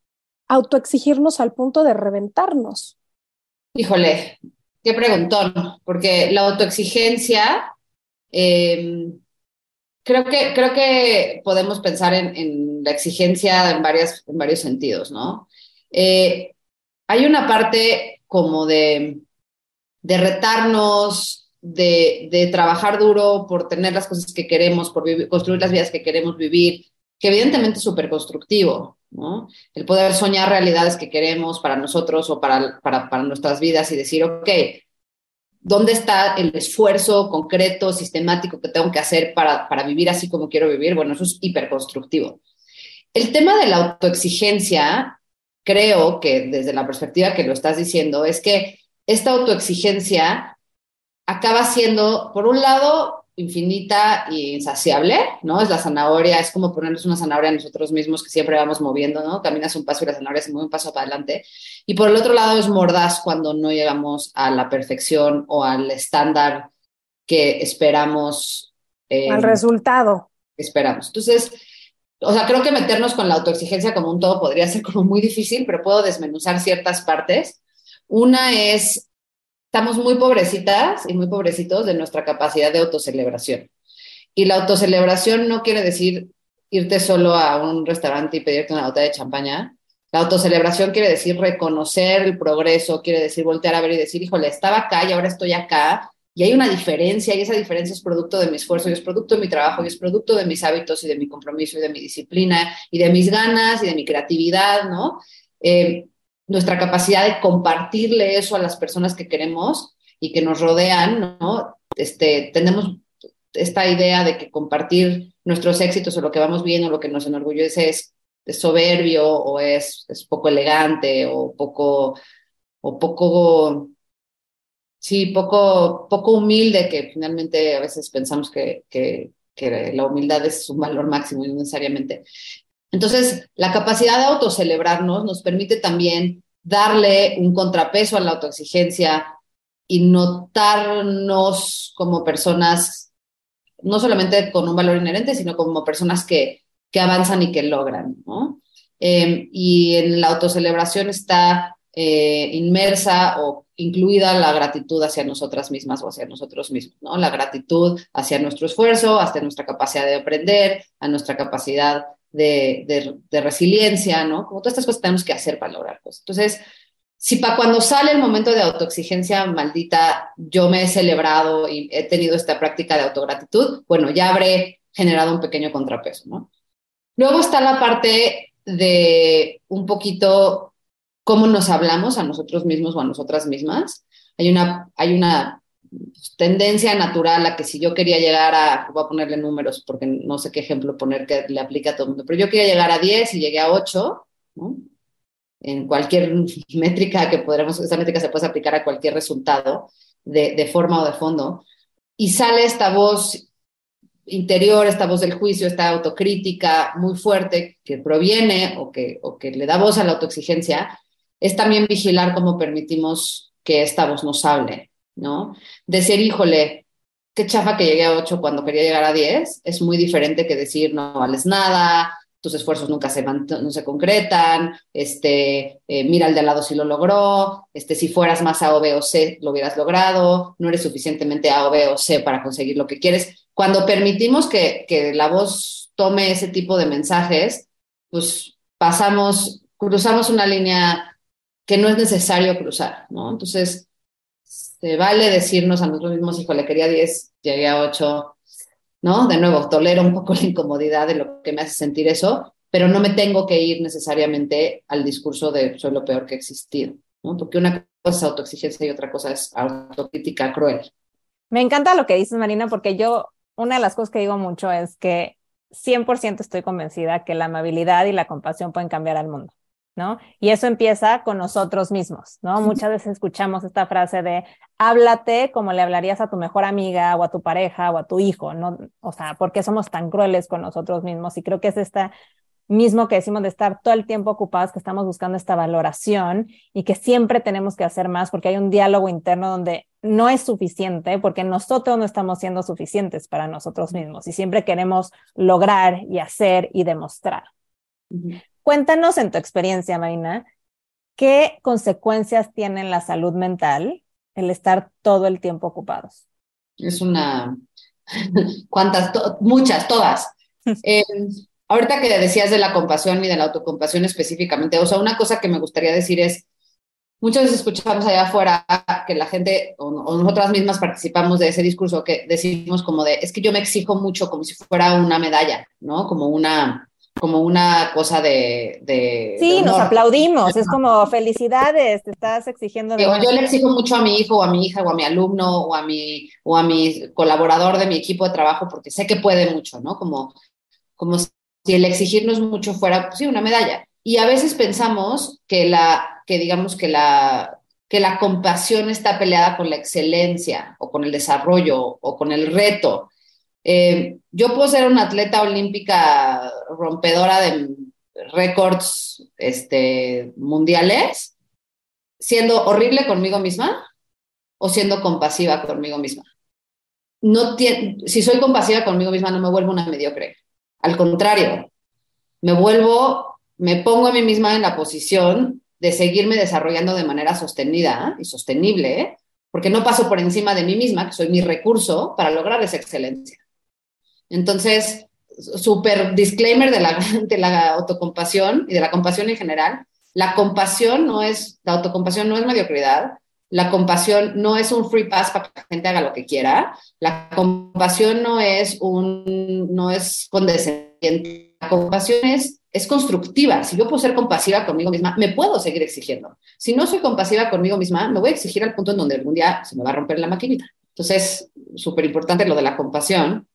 Speaker 1: autoexigirnos al punto de reventarnos?
Speaker 3: Híjole, qué preguntón, porque la autoexigencia, em, creo, que, creo que podemos pensar en, la exigencia en, en varios sentidos, ¿no? Eh, hay una parte como de, retarnos, de, trabajar duro por tener las cosas que queremos, por construir las vidas que queremos vivir, que evidentemente es súper constructivo, ¿no? El poder soñar realidades que queremos para nosotros o para nuestras vidas y decir, ok, ¿dónde está el esfuerzo concreto, sistemático que tengo que hacer para, para vivir así como quiero vivir? Bueno, eso es hiperconstructivo. El tema de la autoexigencia creo que desde la perspectiva que lo estás diciendo, es que esta autoexigencia acaba siendo, por un lado, infinita e insaciable, ¿no? Es la zanahoria, es como ponernos una zanahoria a nosotros mismos que siempre vamos moviendo, ¿no? Caminas un paso y la zanahoria se mueve un paso para adelante. Y por el otro lado es mordaz cuando no llegamos a la perfección o al estándar que esperamos.
Speaker 1: Eh, al resultado.
Speaker 3: Esperamos. Entonces, o sea, creo que meternos con la autoexigencia como un todo podría ser como muy difícil, pero puedo desmenuzar ciertas partes. Una es, estamos muy pobrecitas y muy pobrecitos de nuestra capacidad de autocelebración. Y la autocelebración no quiere decir irte solo a un restaurante y pedirte una botella de champaña, La autocelebración quiere decir reconocer el progreso, quiere decir voltear a ver y decir, híjole, estaba acá y ahora estoy acá. Y hay una diferencia y esa diferencia es producto de mi esfuerzo y es producto de mi trabajo y es producto de mis hábitos y de mi compromiso y de mi disciplina y de mis ganas y de mi creatividad, ¿no? Eh, nuestra capacidad de compartirle eso a las personas que queremos y que nos rodean, ¿no? Este, tenemos esta idea de que compartir nuestros éxitos o lo que vamos viendo, lo que nos enorgullece es, soberbio o es, es, poco elegante o poco, o poco, sí, poco, poco humilde, que finalmente a veces pensamos que, que, la humildad es un valor máximo y necesariamente. Entonces, la capacidad de autocelebrarnos nos permite también darle un contrapeso a la autoexigencia y notarnos como personas no solamente con un valor inherente, sino como personas que, que avanzan y que logran, ¿no? Em, y en la autocelebración está eh, inmersa o incluida la gratitud hacia nosotras mismas o hacia nosotros mismos, ¿no? La gratitud hacia nuestro esfuerzo, hacia nuestra capacidad de aprender, a nuestra capacidad de, de, de resiliencia, ¿no? Como todas estas cosas tenemos que hacer para lograr cosas. Entonces, si para cuando sale el momento de autoexigencia maldita, yo me he celebrado y he tenido esta práctica de autogratitud, bueno, ya habré generado un pequeño contrapeso, ¿no? Luego está la parte de un poquito cómo nos hablamos a nosotros mismos o a nosotras mismas. Hay una, hay una tendencia natural a que si yo quería llegar a, voy a ponerle números porque no sé qué ejemplo poner que le aplique a todo el mundo, pero yo quería llegar a 10 y llegué a 8, ¿no? en cualquier métrica que podremos, esa métrica se puede aplicar a cualquier resultado de, de, forma o de fondo, y sale esta voz interior, esta voz del juicio, esta autocrítica muy fuerte que proviene o que, o que le da voz a la autoexigencia, es también vigilar cómo permitimos que esta voz nos hable, ¿no? Decir, híjole, qué chafa que llegué a 8 cuando quería llegar a 10, es muy diferente que decir no vales nada, tus esfuerzos nunca se, no se concretan, este, eh, mira al de al lado si lo logró, este, si fueras más A o B o C lo hubieras logrado, no eres suficientemente A o B o C para conseguir lo que quieres. Cuando permitimos que, que la voz tome ese tipo de mensajes, pues pasamos, cruzamos una línea que no es necesario cruzar, ¿no? Entonces, se vale decirnos a nosotros mismos, hijo, le quería 10, llegué a 8, ¿no? De nuevo, tolero un poco la incomodidad de lo que me hace sentir eso, pero no me tengo que ir necesariamente al discurso de soy lo peor que he existido, ¿no? Porque una cosa es autoexigencia y otra cosa es autocrítica cruel.
Speaker 2: Me encanta lo que dices, Marina, porque yo, una de las cosas que digo mucho es que 100% estoy convencida que la amabilidad y la compasión pueden cambiar al mundo. ¿No? Y eso empieza con nosotros mismos, ¿no? Muchas veces escuchamos esta frase de háblate como le hablarías a tu mejor amiga o a tu pareja o a tu hijo, ¿no? O sea, ¿por qué somos tan crueles con nosotros mismos? Y creo que es esta mismo que decimos de estar todo el tiempo ocupados, que estamos buscando esta valoración y que siempre tenemos que hacer más porque hay un diálogo interno donde no es suficiente porque nosotros no estamos siendo suficientes para nosotros mismos y siempre queremos lograr y hacer y demostrar. Cuéntanos en tu experiencia, Marina, ¿qué consecuencias tiene en la salud mental el estar todo el tiempo ocupados?
Speaker 3: Es una... ¿Cuántas? muchas, todas. Eh, ahorita que decías de la compasión y de la autocompasión específicamente, o sea, una cosa que me gustaría decir es, muchas veces escuchamos allá afuera que la gente o, o, nosotras mismas participamos de ese discurso que decimos como de, es que yo me exijo mucho como si fuera una medalla, ¿no? Como una, como una cosa de... de
Speaker 2: sí, nos aplaudimos, es como felicidades, te estás exigiendo.
Speaker 3: Yo le exijo mucho a mi hijo o a mi hija o a mi alumno o a mi, o a mi colaborador de mi equipo de trabajo porque sé que puede mucho, ¿no? Como, como si el exigirnos mucho fuera, pues sí, una medalla. Y a veces pensamos que la, que digamos que la, que la compasión está peleada con la excelencia o con el desarrollo o con el reto. Eh, yo puedo ser una atleta olímpica rompedora de récords este, mundiales, siendo horrible conmigo misma o siendo compasiva conmigo misma. No si soy compasiva conmigo misma, no me vuelvo una mediocre. Al contrario, me vuelvo, me pongo a mí misma en la posición de seguirme desarrollando de manera sostenida y sostenible, porque no paso por encima de mí misma, que soy mi recurso para lograr esa excelencia. Entonces, súper disclaimer de la, de la autocompasión y de la compasión en general, La compasión no es, la autocompasión no es mediocridad, la compasión no es un free pass para que la gente haga lo que quiera, la compasión no es un, no es condescendiente, la compasión es, es constructiva. Si yo puedo ser compasiva conmigo misma, me puedo seguir exigiendo. Si no soy compasiva conmigo misma, me voy a exigir al punto en donde algún día se me va a romper la maquinita. Entonces, súper importante lo de la compasión.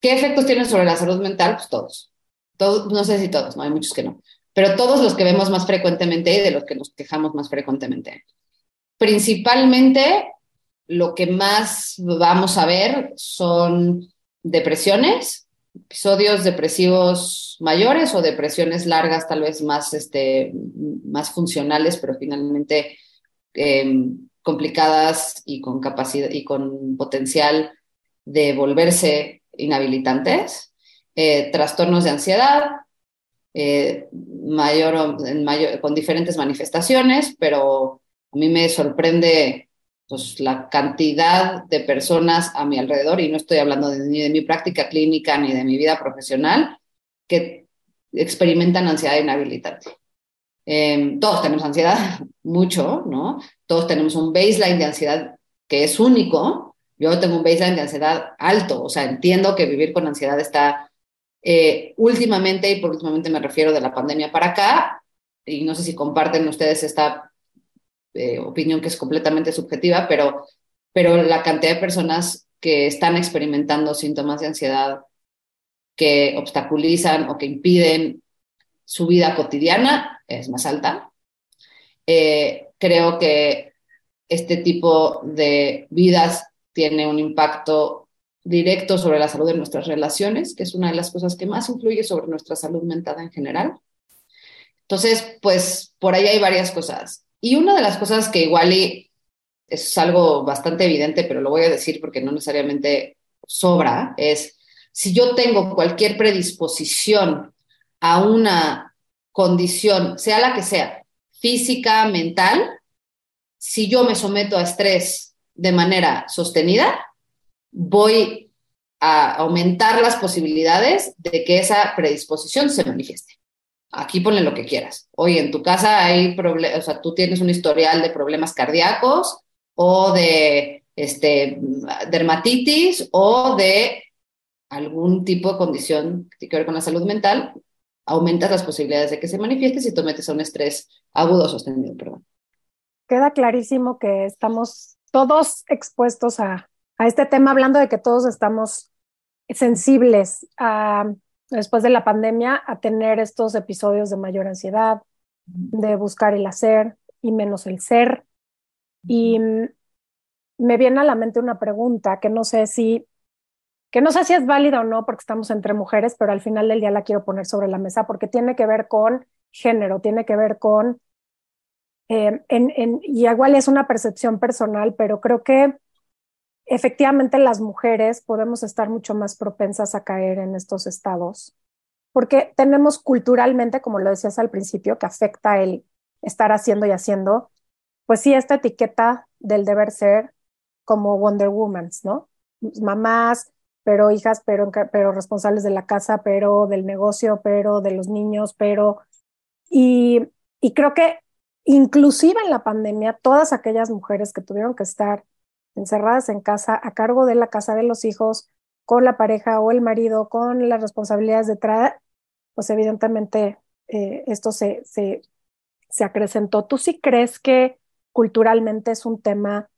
Speaker 3: ¿Qué efectos tiene sobre la salud mental? Pues todos. todos. No sé si todos, no hay muchos que no pero todos los que vemos más frecuentemente y de los que nos quejamos más frecuentemente. Principalmente, lo que más vamos a ver son depresiones, episodios depresivos mayores o depresiones largas, tal vez más, este, más funcionales, pero finalmente em, complicadas y con capacidad y con potencial de volverse inhabilitantes, eh, trastornos de ansiedad, eh, mayor, con diferentes manifestaciones, pero a mí me sorprende pues, la cantidad de personas a mi alrededor, y no estoy hablando ni de mi práctica clínica ni de mi vida profesional, que experimentan ansiedad inhabilitante. Em, todos tenemos ansiedad, mucho, ¿no? Todos tenemos un baseline de ansiedad que es único. Yo tengo un baseline de ansiedad alto, o sea, entiendo que vivir con ansiedad está eh, últimamente, y por últimamente me refiero de la pandemia para acá, y no sé si comparten ustedes esta eh, opinión que es completamente subjetiva, pero, pero la cantidad de personas que están experimentando síntomas de ansiedad que obstaculizan o que impiden su vida cotidiana es más alta. Eh, creo que este tipo de vidas tiene un impacto directo sobre la salud de nuestras relaciones, que es una de las cosas que más influye sobre nuestra salud mental en general. Entonces, pues por ahí hay varias cosas. Y una de las cosas que igual es algo bastante evidente, pero lo voy a decir porque no necesariamente sobra, es si yo tengo cualquier predisposición a una condición, sea la que sea, física, mental, si yo me someto a estrés de manera sostenida, voy a aumentar las posibilidades de que esa predisposición se manifieste. Aquí ponle lo que quieras. Hoy en tu casa hay problemas, o sea, tú tienes un historial de problemas cardíacos o de este, dermatitis o de algún tipo de condición que tiene que ver con la salud mental, aumentas las posibilidades de que se manifieste si tú metes a un estrés agudo sostenido. Perdón.
Speaker 1: Queda clarísimo que estamos todos expuestos a a este tema, hablando de que todos estamos sensibles a, después de la pandemia a tener estos episodios de mayor ansiedad, de buscar el hacer y menos el ser. Y me viene a la mente una pregunta que no sé si que no sé si es válida o no porque estamos entre mujeres, pero al final del día la quiero poner sobre la mesa porque tiene que ver con género, tiene que ver con, eh, en, y igual es una percepción personal, pero creo que efectivamente las mujeres podemos estar mucho más propensas a caer en estos estados, porque tenemos culturalmente, como lo decías al principio, que afecta el estar haciendo y haciendo, pues sí, esta etiqueta del deber ser como Wonder Woman, ¿no? Mamás, pero hijas, pero, pero responsables de la casa, pero del negocio, pero de los niños, pero... Y, y creo que inclusive en la pandemia, todas aquellas mujeres que tuvieron que estar encerradas en casa a cargo de la casa de los hijos, con la pareja o el marido, con las responsabilidades de traer, pues evidentemente eh, esto se, se, se acrecentó. ¿Tú sí crees que culturalmente es un tema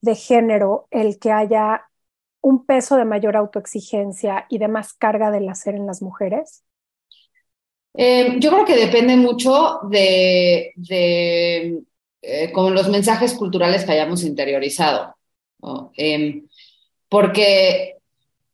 Speaker 1: de género el que haya un peso de mayor autoexigencia y de más carga del hacer en las mujeres?
Speaker 3: Eh, yo creo que depende mucho de, eh, los mensajes culturales que hayamos interiorizado. Em, porque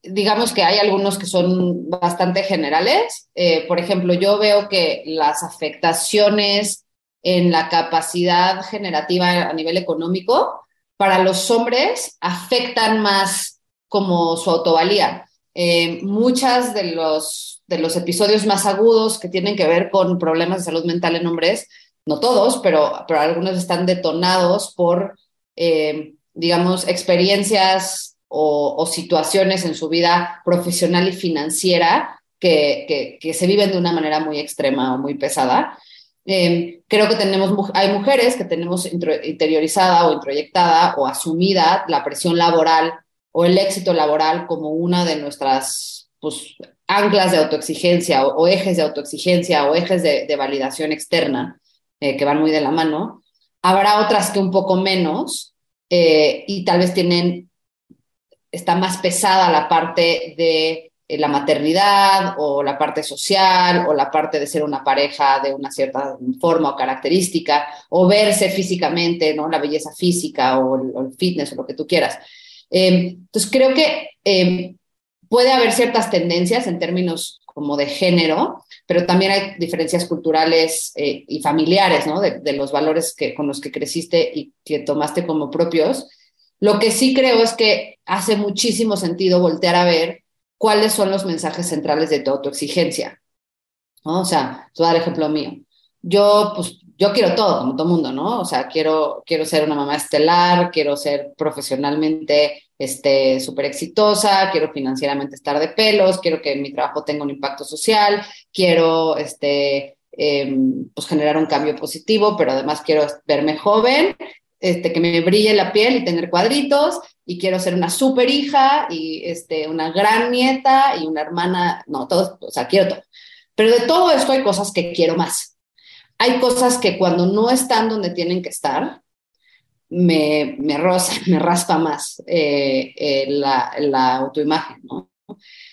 Speaker 3: digamos que hay algunos que son bastante generales. Eh, por ejemplo, yo veo que las afectaciones en la capacidad generativa a nivel económico para los hombres afectan más como su autovalía. Eh, muchas de los, de los episodios más agudos que tienen que ver con problemas de salud mental en hombres, no todos, pero, pero algunos están detonados por eh, digamos, experiencias o, situaciones en su vida profesional y financiera que, que, se viven de una manera muy extrema o muy pesada. Em, creo que tenemos, hay mujeres que tenemos interiorizada o introyectada o asumida la presión laboral o el éxito laboral como una de nuestras pues, anclas de autoexigencia o, ejes de autoexigencia o ejes de, validación externa eh, que van muy de la mano. Habrá otras que un poco menos eh, y tal vez tienen, está más pesada la parte de eh, la maternidad o la parte social o la parte de ser una pareja de una cierta forma o característica o verse físicamente, ¿no? La belleza física o el, fitness o lo que tú quieras. Entonces creo que puede haber ciertas tendencias en términos como de género, pero también hay diferencias culturales eh, y familiares, ¿no? De, los valores que, con los que creciste y que tomaste como propios. Lo que sí creo es que hace muchísimo sentido voltear a ver cuáles son los mensajes centrales de tu autoexigencia. ¿no? O sea, te voy a dar ejemplo mío. Yo, pues, yo quiero todo, como todo mundo, ¿no? O sea, quiero, quiero ser una mamá estelar, quiero ser profesionalmente este, súper exitosa, quiero financieramente estar de pelos, quiero que mi trabajo tenga un impacto social, quiero este, em, pues generar un cambio positivo, pero además quiero verme joven, este, que me brille la piel y tener cuadritos, y quiero ser una súper hija y este, una gran nieta y una hermana, no, todo, o sea, quiero todo. Pero de todo esto hay cosas que quiero más hay cosas que cuando no están donde tienen que estar, me, me, me raspa más eh, eh, la, autoimagen, ¿no?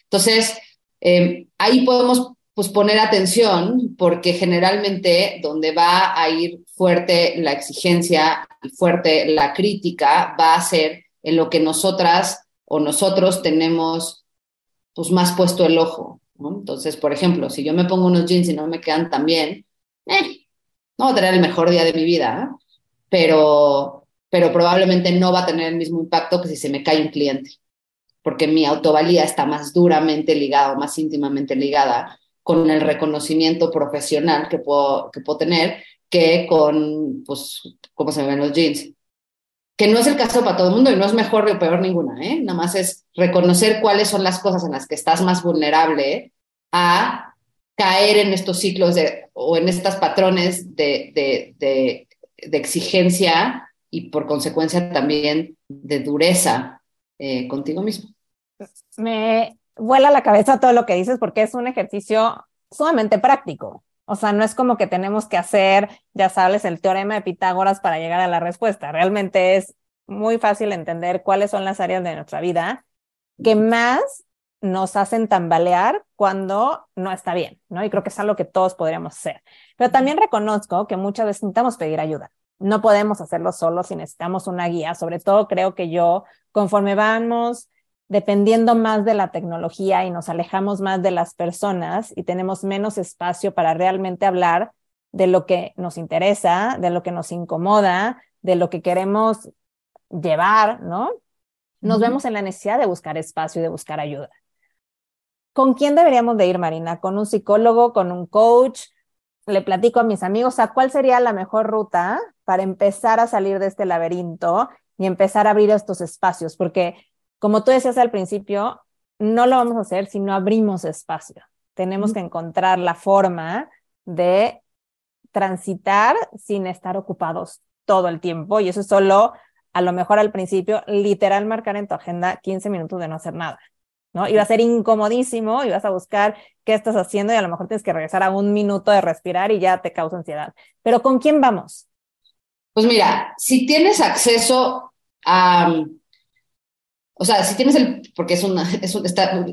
Speaker 3: Entonces, eh, ahí podemos pues, poner atención porque generalmente donde va a ir fuerte la exigencia y fuerte la crítica va a ser en lo que nosotras o nosotros tenemos pues, más puesto el ojo. Entonces, por ejemplo, si yo me pongo unos jeans y no me quedan tan bien, eh, no va a tener el mejor día de mi vida, ¿eh? pero, pero probablemente no va a tener el mismo impacto que si se me cae un cliente, porque mi autovalía está más duramente ligada o más íntimamente ligada con el reconocimiento profesional que puedo, que puedo tener que con, pues, cómo se ven los jeans. Que no es el caso para todo el mundo y no es mejor o peor ninguna, ¿eh? Nada más es reconocer cuáles son las cosas en las que estás más vulnerable a caer en estos ciclos de, o en estos patrones de, de, de, exigencia y por consecuencia también de dureza eh, contigo mismo.
Speaker 2: Me vuela la cabeza todo lo que dices porque es un ejercicio sumamente práctico. O sea, no es como que tenemos que hacer, ya sabes, el teorema de Pitágoras para llegar a la respuesta. Realmente es muy fácil entender cuáles son las áreas de nuestra vida que más nos hacen tambalear cuando no está bien, ¿no? Y creo que es algo que todos podríamos hacer. Pero también reconozco que muchas veces necesitamos pedir ayuda. No podemos hacerlo solos si necesitamos una guía. Sobre todo creo que yo, conforme vamos dependiendo más de la tecnología y nos alejamos más de las personas y tenemos menos espacio para realmente hablar de lo que nos interesa, de lo que nos incomoda, de lo que queremos llevar, ¿no? Nos vemos en la necesidad de buscar espacio y de buscar ayuda. ¿Con quién deberíamos de ir, Marina? ¿Con un psicólogo, con un coach? Le platico a mis amigos, ¿a cuál sería la mejor ruta para empezar a salir de este laberinto y empezar a abrir estos espacios? Porque, como tú decías al principio, no lo vamos a hacer si no abrimos espacio. Tenemos que encontrar la forma de transitar sin estar ocupados todo el tiempo. Y eso es solo, a lo mejor al principio, literal marcar en tu agenda 15 minutos de no hacer nada. ¿No? Y va a ser incomodísimo y vas a buscar qué estás haciendo y a lo mejor tienes que regresar a un minuto de respirar y ya te causa ansiedad. Pero ¿con quién vamos?
Speaker 3: Pues mira, si tienes acceso a, o sea, si tienes el, porque es una,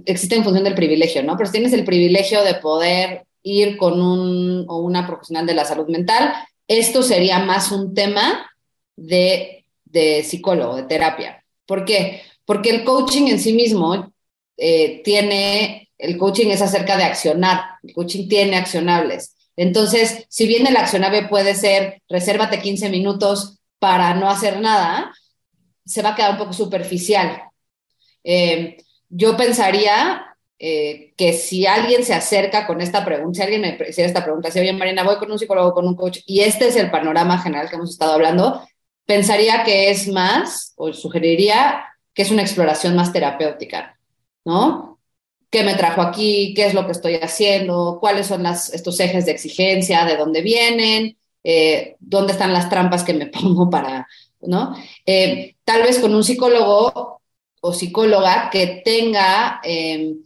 Speaker 3: existe en función del privilegio, ¿no? Pero si tienes el privilegio de poder ir con un o una profesional de la salud mental, esto sería más un tema de, de psicólogo, de terapia. ¿Por qué? Porque el coaching en sí mismo eh, tiene, el coaching es acerca de accionar, el coaching tiene accionables. Entonces, si bien el accionable puede ser, resérvate 15 minutos para no hacer nada, se va a quedar un poco superficial. Eh, yo pensaría eh, que si alguien se acerca con esta pregunta, si alguien me hiciera esta pregunta, si oye Marina, voy con un psicólogo, con un coach, y este es el panorama general que hemos estado hablando, pensaría que es más, o sugeriría que es una exploración más terapéutica. ¿No? qué me trajo aquí, qué es lo que estoy haciendo, cuáles son estos ejes de exigencia, de dónde vienen, eh, dónde están las trampas que me pongo para, ¿no? Eh, tal vez con un psicólogo o psicóloga que tenga, em,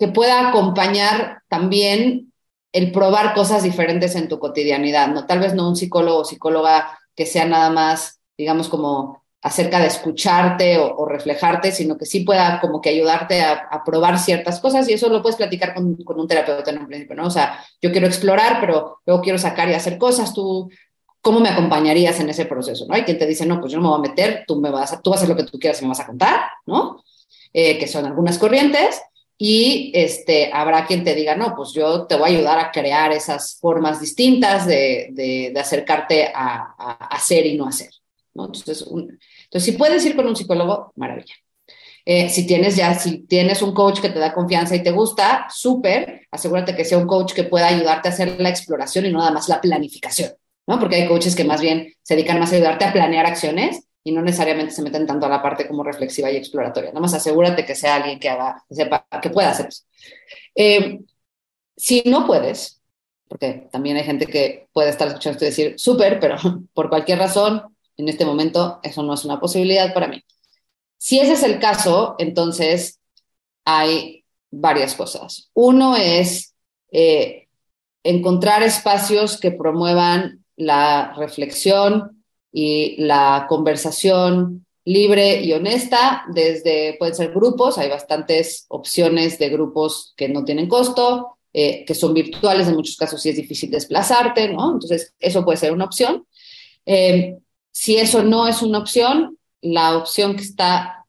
Speaker 3: que pueda acompañar también el probar cosas diferentes en tu cotidianidad, ¿no? Tal vez no un psicólogo o psicóloga que sea nada más, digamos, como acerca de escucharte o, reflejarte, sino que sí pueda como que ayudarte a, probar ciertas cosas y eso lo puedes platicar con, con, un terapeuta en un principio, ¿no? O sea, yo quiero explorar, pero luego quiero sacar y hacer cosas, tú, ¿cómo me acompañarías en ese proceso, no? Hay quien te dice, no, pues yo no me voy a meter, tú, me vas a, tú vas a hacer lo que tú quieras y me vas a contar, ¿no? Eh, que son algunas corrientes, y este, habrá quien te diga, no, pues yo te voy a ayudar a crear esas formas distintas de, de, de acercarte a, a, hacer y no hacer. ¿no? Entonces, un, si puedes ir con un psicólogo, maravilla. Eh, si tienes ya, si tienes un coach que te da confianza y te gusta, súper, asegúrate que sea un coach que pueda ayudarte a hacer la exploración y no nada más la planificación, ¿no? Porque hay coaches que más bien se dedican más a ayudarte a planear acciones y no necesariamente se meten tanto a la parte como reflexiva y exploratoria. Nada más asegúrate que sea alguien que haga, que pueda hacer eso. Eh, si no puedes, porque también hay gente que puede estar escuchando esto y decir, súper, pero por cualquier razón en este momento eso no es una posibilidad para mí. Si ese es el caso, entonces hay varias cosas. Uno es eh, encontrar espacios que promuevan la reflexión y la conversación libre y honesta, desde, pueden ser grupos, hay bastantes opciones de grupos que no tienen costo, eh, que son virtuales, en muchos casos sí es difícil desplazarte. Entonces, eso puede ser una opción. Eh, si eso no es una opción, la opción que está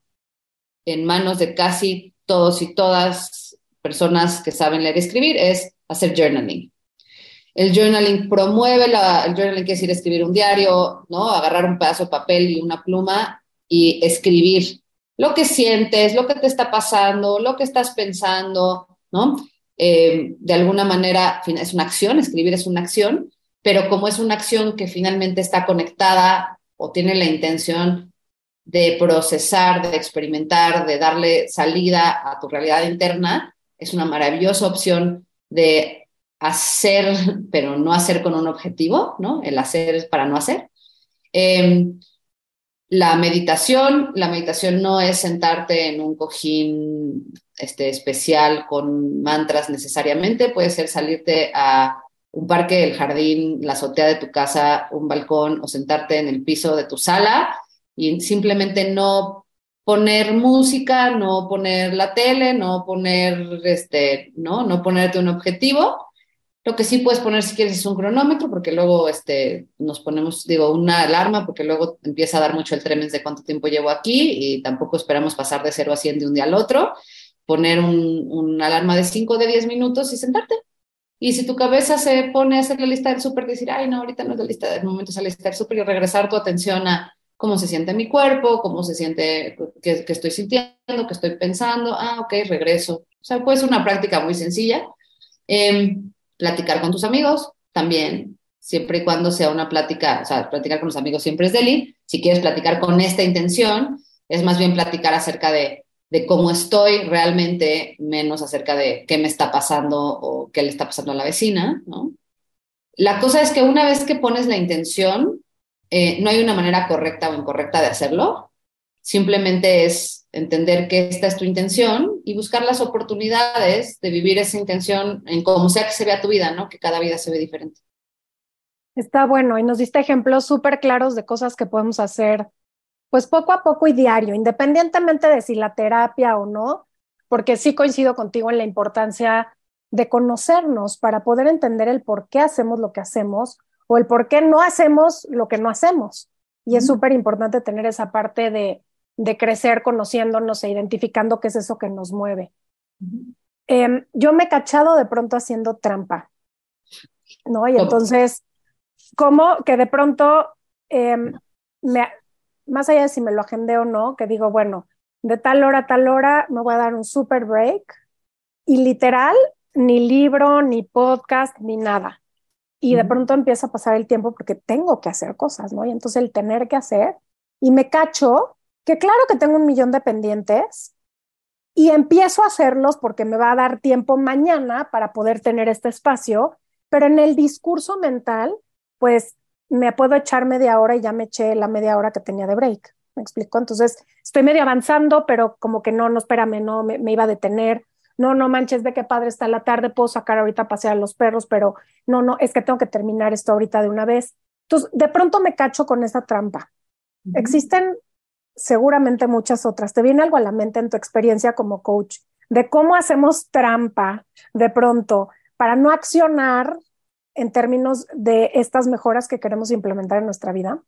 Speaker 3: en manos de casi todos y todas personas que saben leer y escribir es hacer journaling. El journaling promueve, el journaling quiere decir escribir un diario, ¿no? Agarrar un pedazo de papel y una pluma y escribir lo que sientes, lo que te está pasando, lo que estás pensando, ¿no? Eh, de alguna manera es una acción, escribir es una acción, pero como es una acción que finalmente está conectada o tiene la intención de procesar, de experimentar, de darle salida a tu realidad interna, es una maravillosa opción de hacer, pero no hacer con un objetivo, ¿no? El hacer es para no hacer. Em, la meditación, la meditación no es sentarte en un cojín este, especial con mantras necesariamente, puede ser salirte a un parque, el jardín, la azotea de tu casa, un balcón o sentarte en el piso de tu sala y simplemente no poner música, no poner la tele, no poner este, no, no ponerte un objetivo. Lo que sí puedes poner si quieres es un cronómetro, porque luego este, nos ponemos, digo, una alarma, porque luego empieza a dar mucho el tremens de cuánto tiempo llevo aquí y tampoco esperamos pasar de 0 a 100 de un día al otro. Poner un, una alarma de 5 o de 10 minutos y sentarte y si tu cabeza se pone a hacer la lista del súper, decir, ay, no, ahorita no es la lista, del momento es la lista del súper y regresar tu atención a cómo se siente mi cuerpo, cómo se siente, qué, estoy sintiendo, qué estoy pensando, ah, ok, regreso. O sea, puede ser una práctica muy sencilla. Em, platicar con tus amigos también, siempre y cuando sea una plática, o sea, platicar con los amigos siempre es deli. Si quieres platicar con esta intención, es más bien platicar acerca de de cómo estoy realmente, menos acerca de qué me está pasando o qué le está pasando a la vecina, ¿no? La cosa es que una vez que pones la intención, eh, no hay una manera correcta o incorrecta de hacerlo, simplemente es entender que esta es tu intención y buscar las oportunidades de vivir esa intención en como sea que se vea tu vida, ¿no? Que cada vida se ve diferente.
Speaker 1: Está bueno y nos diste ejemplos súper claros de cosas que podemos hacer pues poco a poco y diario, independientemente de si la terapia o no, porque sí coincido contigo en la importancia de conocernos para poder entender el por qué hacemos lo que hacemos o el por qué no hacemos lo que no hacemos. Y es súper importante tener esa parte de, de, crecer conociéndonos e identificando qué es eso que nos mueve. Em, yo me he cachado de pronto haciendo trampa, ¿no? Y entonces, como que de pronto em, me, más allá de si me lo agendé o no, que digo, bueno, de tal hora a tal hora me voy a dar un super break y literal, ni libro, ni podcast, ni nada. Y de pronto empieza a pasar el tiempo porque tengo que hacer cosas, ¿no? Y entonces el tener que hacer, y me cacho que claro que tengo un millón de pendientes y empiezo a hacerlos porque me va a dar tiempo mañana para poder tener este espacio, pero en el discurso mental, pues me puedo echar media hora y ya me eché la media hora que tenía de break. ¿Me explico? Entonces, estoy medio avanzando, pero como que no, no, espérame, no, me, me iba a detener. No, no manches, ve qué padre está la tarde, puedo sacar ahorita a pasear a los perros, pero no, no, es que tengo que terminar esto ahorita de una vez. Entonces, de pronto me cacho con esa trampa. Existen seguramente muchas otras. ¿Te viene algo a la mente en tu experiencia como coach de cómo hacemos trampa de pronto para no accionar en términos de estas mejoras que queremos implementar en nuestra vida?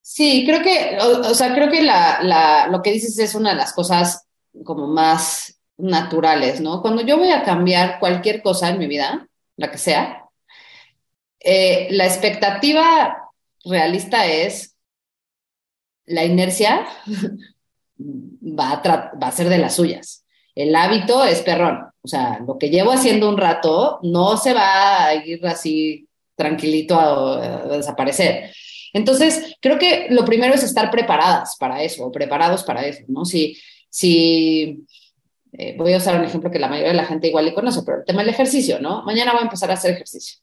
Speaker 3: Sí, creo que, o, sea, creo que lo que dices es una de las cosas como más naturales, ¿no? Cuando yo voy a cambiar cualquier cosa en mi vida, la que sea, eh, la expectativa realista es la inercia va a ser de las suyas. El hábito es perrón. O sea, lo que llevo haciendo un rato no se va a ir así tranquilito a, desaparecer. Entonces, creo que lo primero es estar preparadas para eso, preparados para eso, ¿no? Si, si eh, voy a usar un ejemplo que la mayoría de la gente igual le conoce, pero el tema del ejercicio, ¿no? Mañana voy a empezar a hacer ejercicio.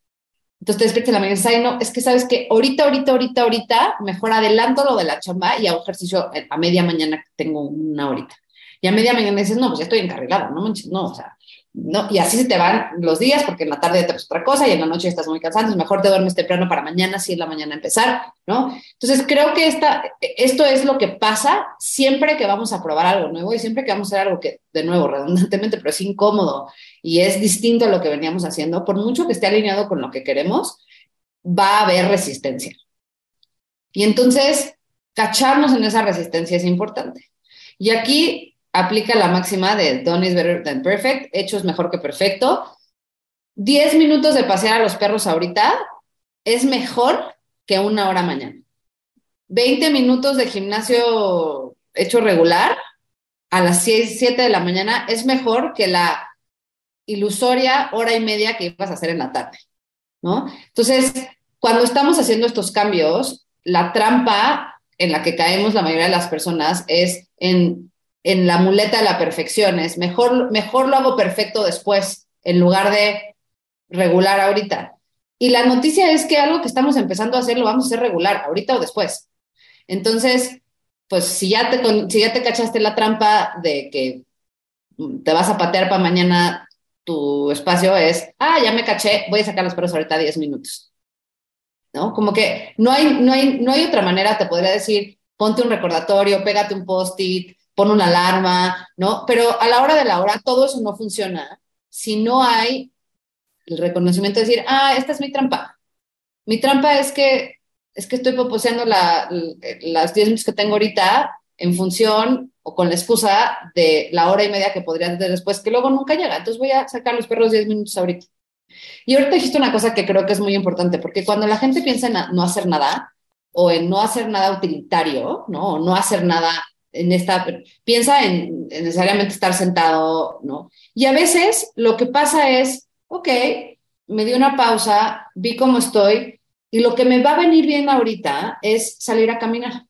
Speaker 3: Entonces te despiertas en la mañana y dices, no, es que sabes que ahorita, ahorita, ahorita, ahorita, mejor adelanto lo de la chamba y hago ejercicio a media mañana, tengo una horita. Y a media mañana dices, no, pues ya estoy encarrilada, no manches, no, o sea, no, y así se te van los días porque en la tarde te otra cosa y en la noche estás muy cansado, es mejor te duermes temprano para mañana, si es la mañana empezar, ¿no? Entonces creo que esta, esto es lo que pasa siempre que vamos a probar algo nuevo y siempre que vamos a hacer algo que, de nuevo, redundantemente, pero es incómodo y es distinto a lo que veníamos haciendo, por mucho que esté alineado con lo que queremos, va a haber resistencia. Y entonces, cacharnos en esa resistencia es importante. Y aquí aplica la máxima de done is better than perfect, hecho es mejor que perfecto. Diez minutos de pasear a los perros ahorita es mejor que una hora mañana. Veinte minutos de gimnasio hecho regular a las siete de la mañana es mejor que la ilusoria hora y media que ibas a hacer en la tarde, ¿no? Entonces, cuando estamos haciendo estos cambios, la trampa en la que caemos la mayoría de las personas es en en la muleta de la perfección, es mejor, mejor lo hago perfecto después, en lugar de regular ahorita. Y la noticia es que algo que estamos empezando a hacer lo vamos a hacer regular, ahorita o después. Entonces, pues si ya te, si ya te cachaste la trampa de que te vas a patear para mañana tu espacio es, ah, ya me caché, voy a sacar los perros ahorita 10 minutos. ¿No? Como que no hay, no hay, no hay otra manera, te podría decir, ponte un recordatorio, pégate un post-it, pon una alarma, ¿no? Pero a la hora de la hora todo eso no funciona si no hay el reconocimiento de decir, ah, esta es mi trampa. Mi trampa es que, es que estoy poseando la, las 10 minutos que tengo ahorita en función o con la excusa de la hora y media que podría tener después, que luego nunca llega. Entonces voy a sacar los perros 10 minutos ahorita. Y ahorita dijiste una cosa que creo que es muy importante, porque cuando la gente piensa en no hacer nada o en no hacer nada utilitario, ¿no? O no hacer nada en esta, piensa en, necesariamente estar sentado, ¿no? Y a veces lo que pasa es, ok, me di una pausa, vi cómo estoy, y lo que me va a venir bien ahorita es salir a caminar.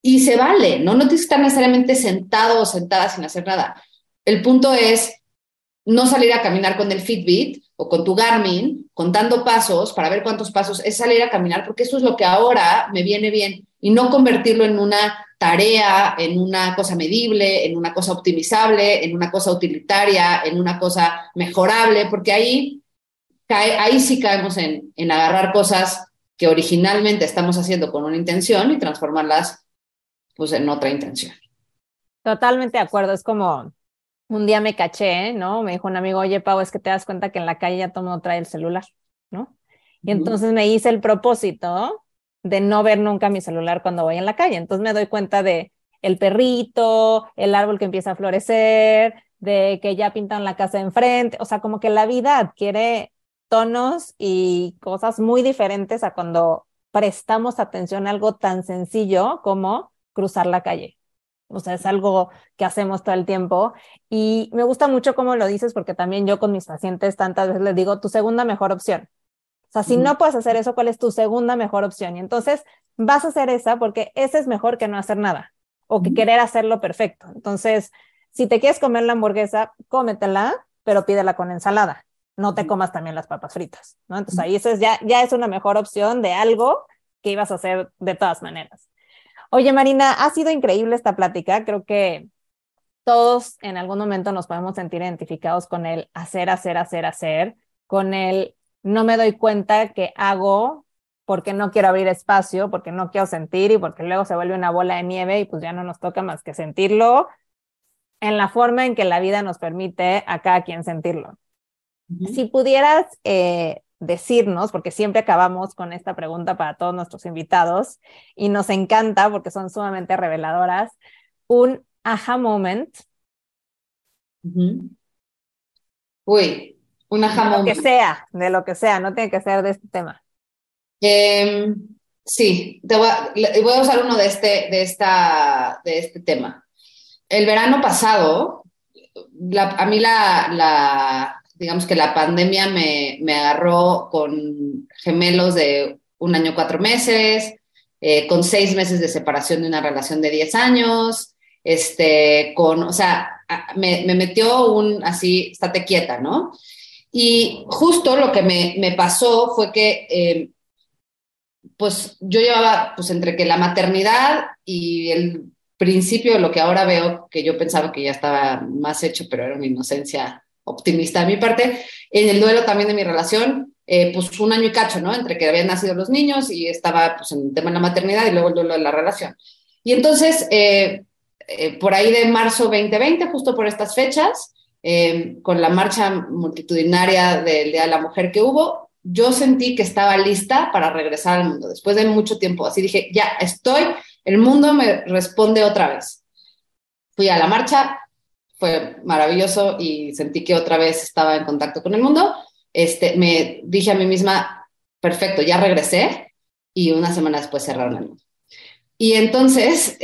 Speaker 3: Y se vale, ¿no? No tienes que estar necesariamente sentado o sentada sin hacer nada. El punto es no salir a caminar con el Fitbit o con tu Garmin, contando pasos para ver cuántos pasos, es salir a caminar, porque eso es lo que ahora me viene bien y no convertirlo en una tarea, en una cosa medible, en una cosa optimizable, en una cosa utilitaria, en una cosa mejorable, porque ahí, cae, ahí sí caemos en, en agarrar cosas que originalmente estamos haciendo con una intención y transformarlas pues en otra intención.
Speaker 2: Totalmente de acuerdo, es como un día me caché, ¿no? Me dijo un amigo, oye, Pau, es que te das cuenta que en la calle ya todo mundo trae el celular, ¿no? Y entonces me hice el propósito de no ver nunca mi celular cuando voy en la calle. Entonces me doy cuenta de el perrito, el árbol que empieza a florecer, de que ya pintan la casa enfrente, o sea, como que la vida adquiere tonos y cosas muy diferentes a cuando prestamos atención a algo tan sencillo como cruzar la calle. O sea, es algo que hacemos todo el tiempo. Y me gusta mucho cómo lo dices, porque también yo con mis pacientes tantas veces les digo, tu segunda mejor opción. O sea, si no puedes hacer eso, ¿cuál es tu segunda mejor opción? Y entonces vas a hacer esa porque esa es mejor que no hacer nada o que querer hacerlo perfecto. Entonces, si te quieres comer la hamburguesa, cómetela, pero pídela con ensalada. No te comas también las papas fritas, ¿no? Entonces ahí eso es ya, ya es una mejor opción de algo que ibas a hacer de todas maneras. Oye, Marina, ha sido increíble esta plática. Creo que todos en algún momento nos podemos sentir identificados con el hacer, hacer, hacer, hacer, con el no me doy cuenta que hago porque no quiero abrir espacio, porque no quiero sentir y porque luego se vuelve una bola de nieve y pues ya no nos toca más que sentirlo en la forma en que la vida nos permite a cada quien sentirlo. Si pudieras eh, decirnos, porque siempre acabamos con esta pregunta para todos nuestros invitados y nos encanta porque son sumamente reveladoras, un aha moment.
Speaker 3: Uy, un aha moment.
Speaker 2: que sea, de lo que sea, no tiene que ser de este tema.
Speaker 3: Em, sí, voy, a, usar uno de este, de, esta, de este tema. El verano pasado, a mí la, digamos que la pandemia me, me, agarró con gemelos de un año, cuatro meses, eh, con seis meses de separación de una relación de diez años, este, con, o sea, me, me metió un así, estate quieta, ¿no? Y justo lo que me, pasó fue que eh, pues yo llevaba, pues entre que la maternidad y el principio de lo que ahora veo, que yo pensaba que ya estaba más hecho, pero era una inocencia optimista de mi parte, en el duelo también de mi relación, eh, pues un año y cacho, ¿no? Entre que habían nacido los niños y estaba pues en el tema de la maternidad y luego el duelo de la relación. Y entonces, eh, eh, por ahí de marzo 2020, justo por estas fechas, con la marcha multitudinaria del Día de la Mujer que hubo, yo sentí que estaba lista para regresar al mundo, después de mucho tiempo. Así dije, ya estoy, el mundo me responde otra vez. Fui a la marcha, fue maravilloso y sentí que otra vez estaba en contacto con el mundo. Este, me dije a mí misma, perfecto, ya regresé y una semana después cerraron el mundo. Y entonces,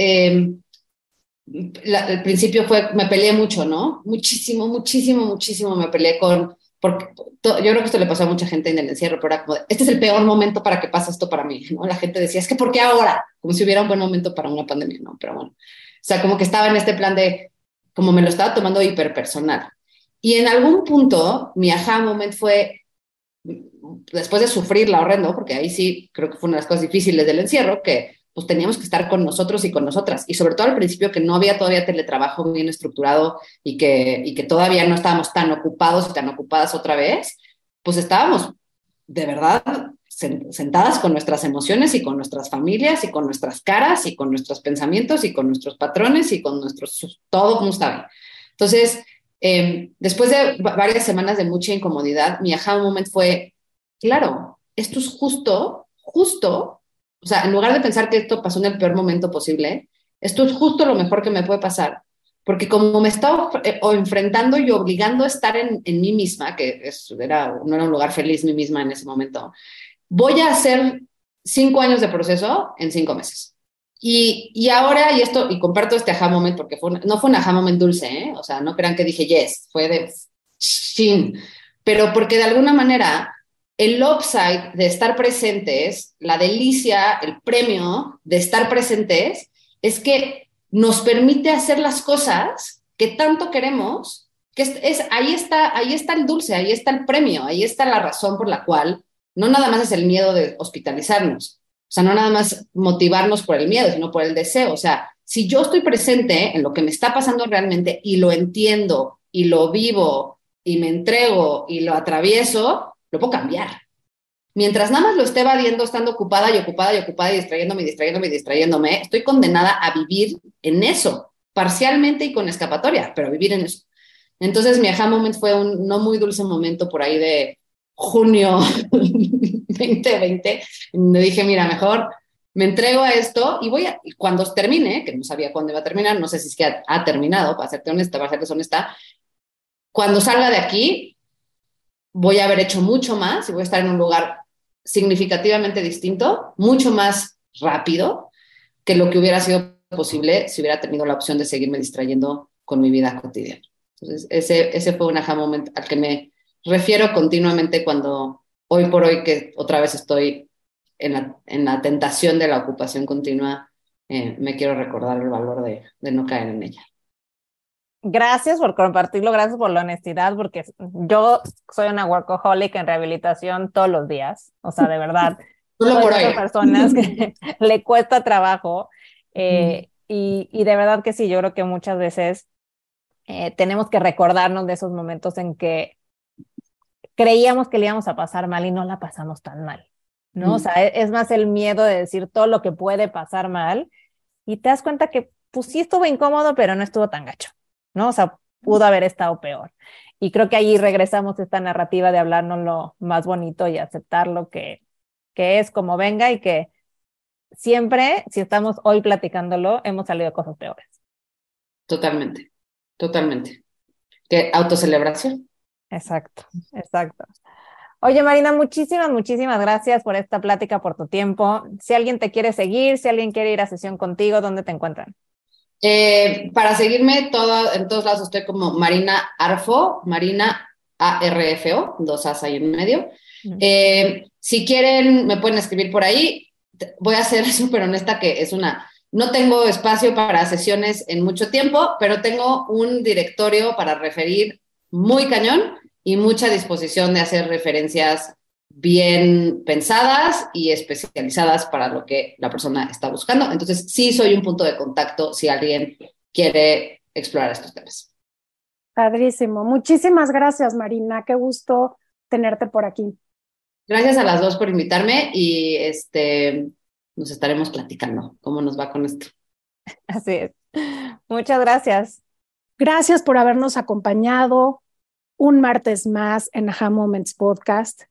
Speaker 3: em, el principio fue, me peleé mucho, ¿no? Muchísimo, muchísimo, muchísimo me peleé con porque yo creo que esto le pasó a mucha gente en el encierro, pero era como, este es el peor momento para que pase esto para mí, ¿no? La gente decía, es que ¿por qué ahora? Como si hubiera un buen momento para una pandemia, ¿no? Pero bueno, o sea, como que estaba en este plan de, como me lo estaba tomando hiperpersonal. Y en algún punto, mi aha moment fue, después de sufrir la horrendo, porque ahí sí creo que fue una de las cosas difíciles del encierro, que pues teníamos que estar con nosotros y con nosotras. Y sobre todo al principio que no había todavía teletrabajo bien estructurado y que, y que todavía no estábamos tan ocupados y tan ocupadas otra vez, pues estábamos de verdad sentadas con nuestras emociones y con nuestras familias y con nuestras caras y con nuestros pensamientos y con nuestros patrones y con nuestros, todo como estaba. Entonces, em, después de varias semanas de mucha incomodidad, mi aha moment fue, claro, esto es justo, justo o sea, en lugar de pensar que esto pasó en el peor momento posible, esto es justo lo mejor que me puede pasar. Porque como me estaba eh, enfrentando y obligando a estar en, en mí misma, que era, no era un lugar feliz mí misma en ese momento, voy a hacer cinco años de proceso en cinco meses. Y, y, ahora, y esto, y comparto este aha moment, porque fue no fue un aha moment dulce, ¿eh? o sea, no crean que dije yes, fue de chin, pero porque de alguna manera el upside de estar presentes, la delicia, el premio de estar presentes, es que nos permite hacer las cosas que tanto queremos, que es, ahí, está, ahí está el dulce, ahí está el premio, ahí está la razón por la cual no nada más es el miedo de hospitalizarnos, o sea, no nada más motivarnos por el miedo, sino por el deseo. O sea, si yo estoy presente en lo que me está pasando realmente y lo entiendo y lo vivo y me entrego y lo atravieso, lo puedo cambiar. Mientras nada más lo esté evadiendo, estando ocupada y ocupada y ocupada y distrayéndome y distrayéndome y distrayéndome, estoy condenada a vivir en eso, parcialmente y con escapatoria, pero vivir en eso. Entonces mi aha moment fue un no muy dulce momento por ahí de junio 2020, me dije, mira, mejor me entrego a esto y voy a, cuando termine, que no sabía cuándo iba a terminar, no sé si es que ha, ha terminado, para serte honesta, para serte honesta, cuando salga de aquí, voy a haber hecho mucho más y voy a estar en un lugar significativamente distinto, mucho más rápido que lo que hubiera sido posible si hubiera tenido la opción de seguirme distrayendo con mi vida cotidiana. Entonces, ese, ese fue un aha moment al que me refiero continuamente cuando hoy por hoy que otra vez estoy en la, en la tentación de la ocupación continua, eh, me quiero recordar el valor de, de no caer en ella.
Speaker 2: Gracias por compartirlo, gracias por la honestidad, porque yo soy una workaholic en rehabilitación todos los días, o sea, de verdad.
Speaker 3: Solo por
Speaker 2: personas que le cuesta trabajo eh, y, y, de verdad que sí, yo creo que muchas veces eh, tenemos que recordarnos de esos momentos en que creíamos que le íbamos a pasar mal y no la pasamos tan mal, ¿no? O sea, e, es más el miedo de decir todo lo que puede pasar mal y te das cuenta que pues sí estuvo incómodo, pero no estuvo tan gacho. ¿No? O sea, pudo haber estado peor. Y creo que ahí regresamos a esta narrativa de hablarnos lo más bonito y aceptar lo que, que es como venga y que siempre, si estamos hoy platicándolo, hemos salido cosas peores.
Speaker 3: Totalmente, totalmente. Que autocelebración.
Speaker 2: Exacto, exacto. Oye, Marina, muchísimas, muchísimas gracias por esta plática, por tu tiempo. Si alguien te quiere seguir, si alguien quiere ir a sesión contigo, ¿dónde te encuentran?
Speaker 3: Eh, para seguirme todo, en todos lados estoy como Marina Arfo, Marina A-R-F-O, dos As ahí en medio. Eh, si quieren, me pueden escribir por ahí. Voy a ser súper honesta que es una, no tengo espacio para sesiones en mucho tiempo, pero tengo un directorio para referir muy cañón y mucha disposición de hacer referencias bien pensadas y especializadas para lo que la persona está buscando. Entonces, sí soy un punto de contacto si alguien quiere explorar estos temas.
Speaker 1: Padrísimo. Muchísimas gracias, Marina. Qué gusto tenerte por aquí.
Speaker 3: Gracias a las dos por invitarme y este nos estaremos platicando cómo nos va con esto.
Speaker 2: Así es. Muchas gracias.
Speaker 1: Gracias por habernos acompañado un martes más en Aha Moments Podcast.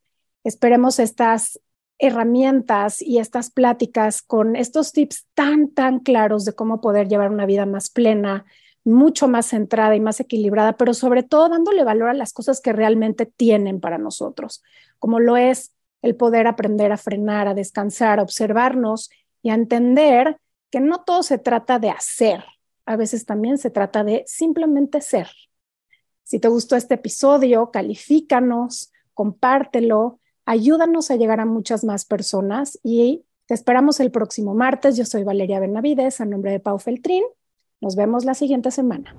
Speaker 1: Esperemos estas herramientas y estas pláticas con estos tips tan, tan claros de cómo poder llevar una vida más plena, mucho más centrada y más equilibrada, pero sobre todo dándole valor a las cosas que realmente tienen para nosotros, como lo es el poder aprender a frenar, a descansar, a observarnos y a entender que no todo se trata de hacer, a veces también se trata de simplemente ser. Si te gustó este episodio, califícanos, compártelo Ayúdanos a llegar a muchas más personas y te esperamos el próximo martes. Yo soy Valeria Benavides, a nombre de Pau Feltrín. Nos vemos la siguiente semana.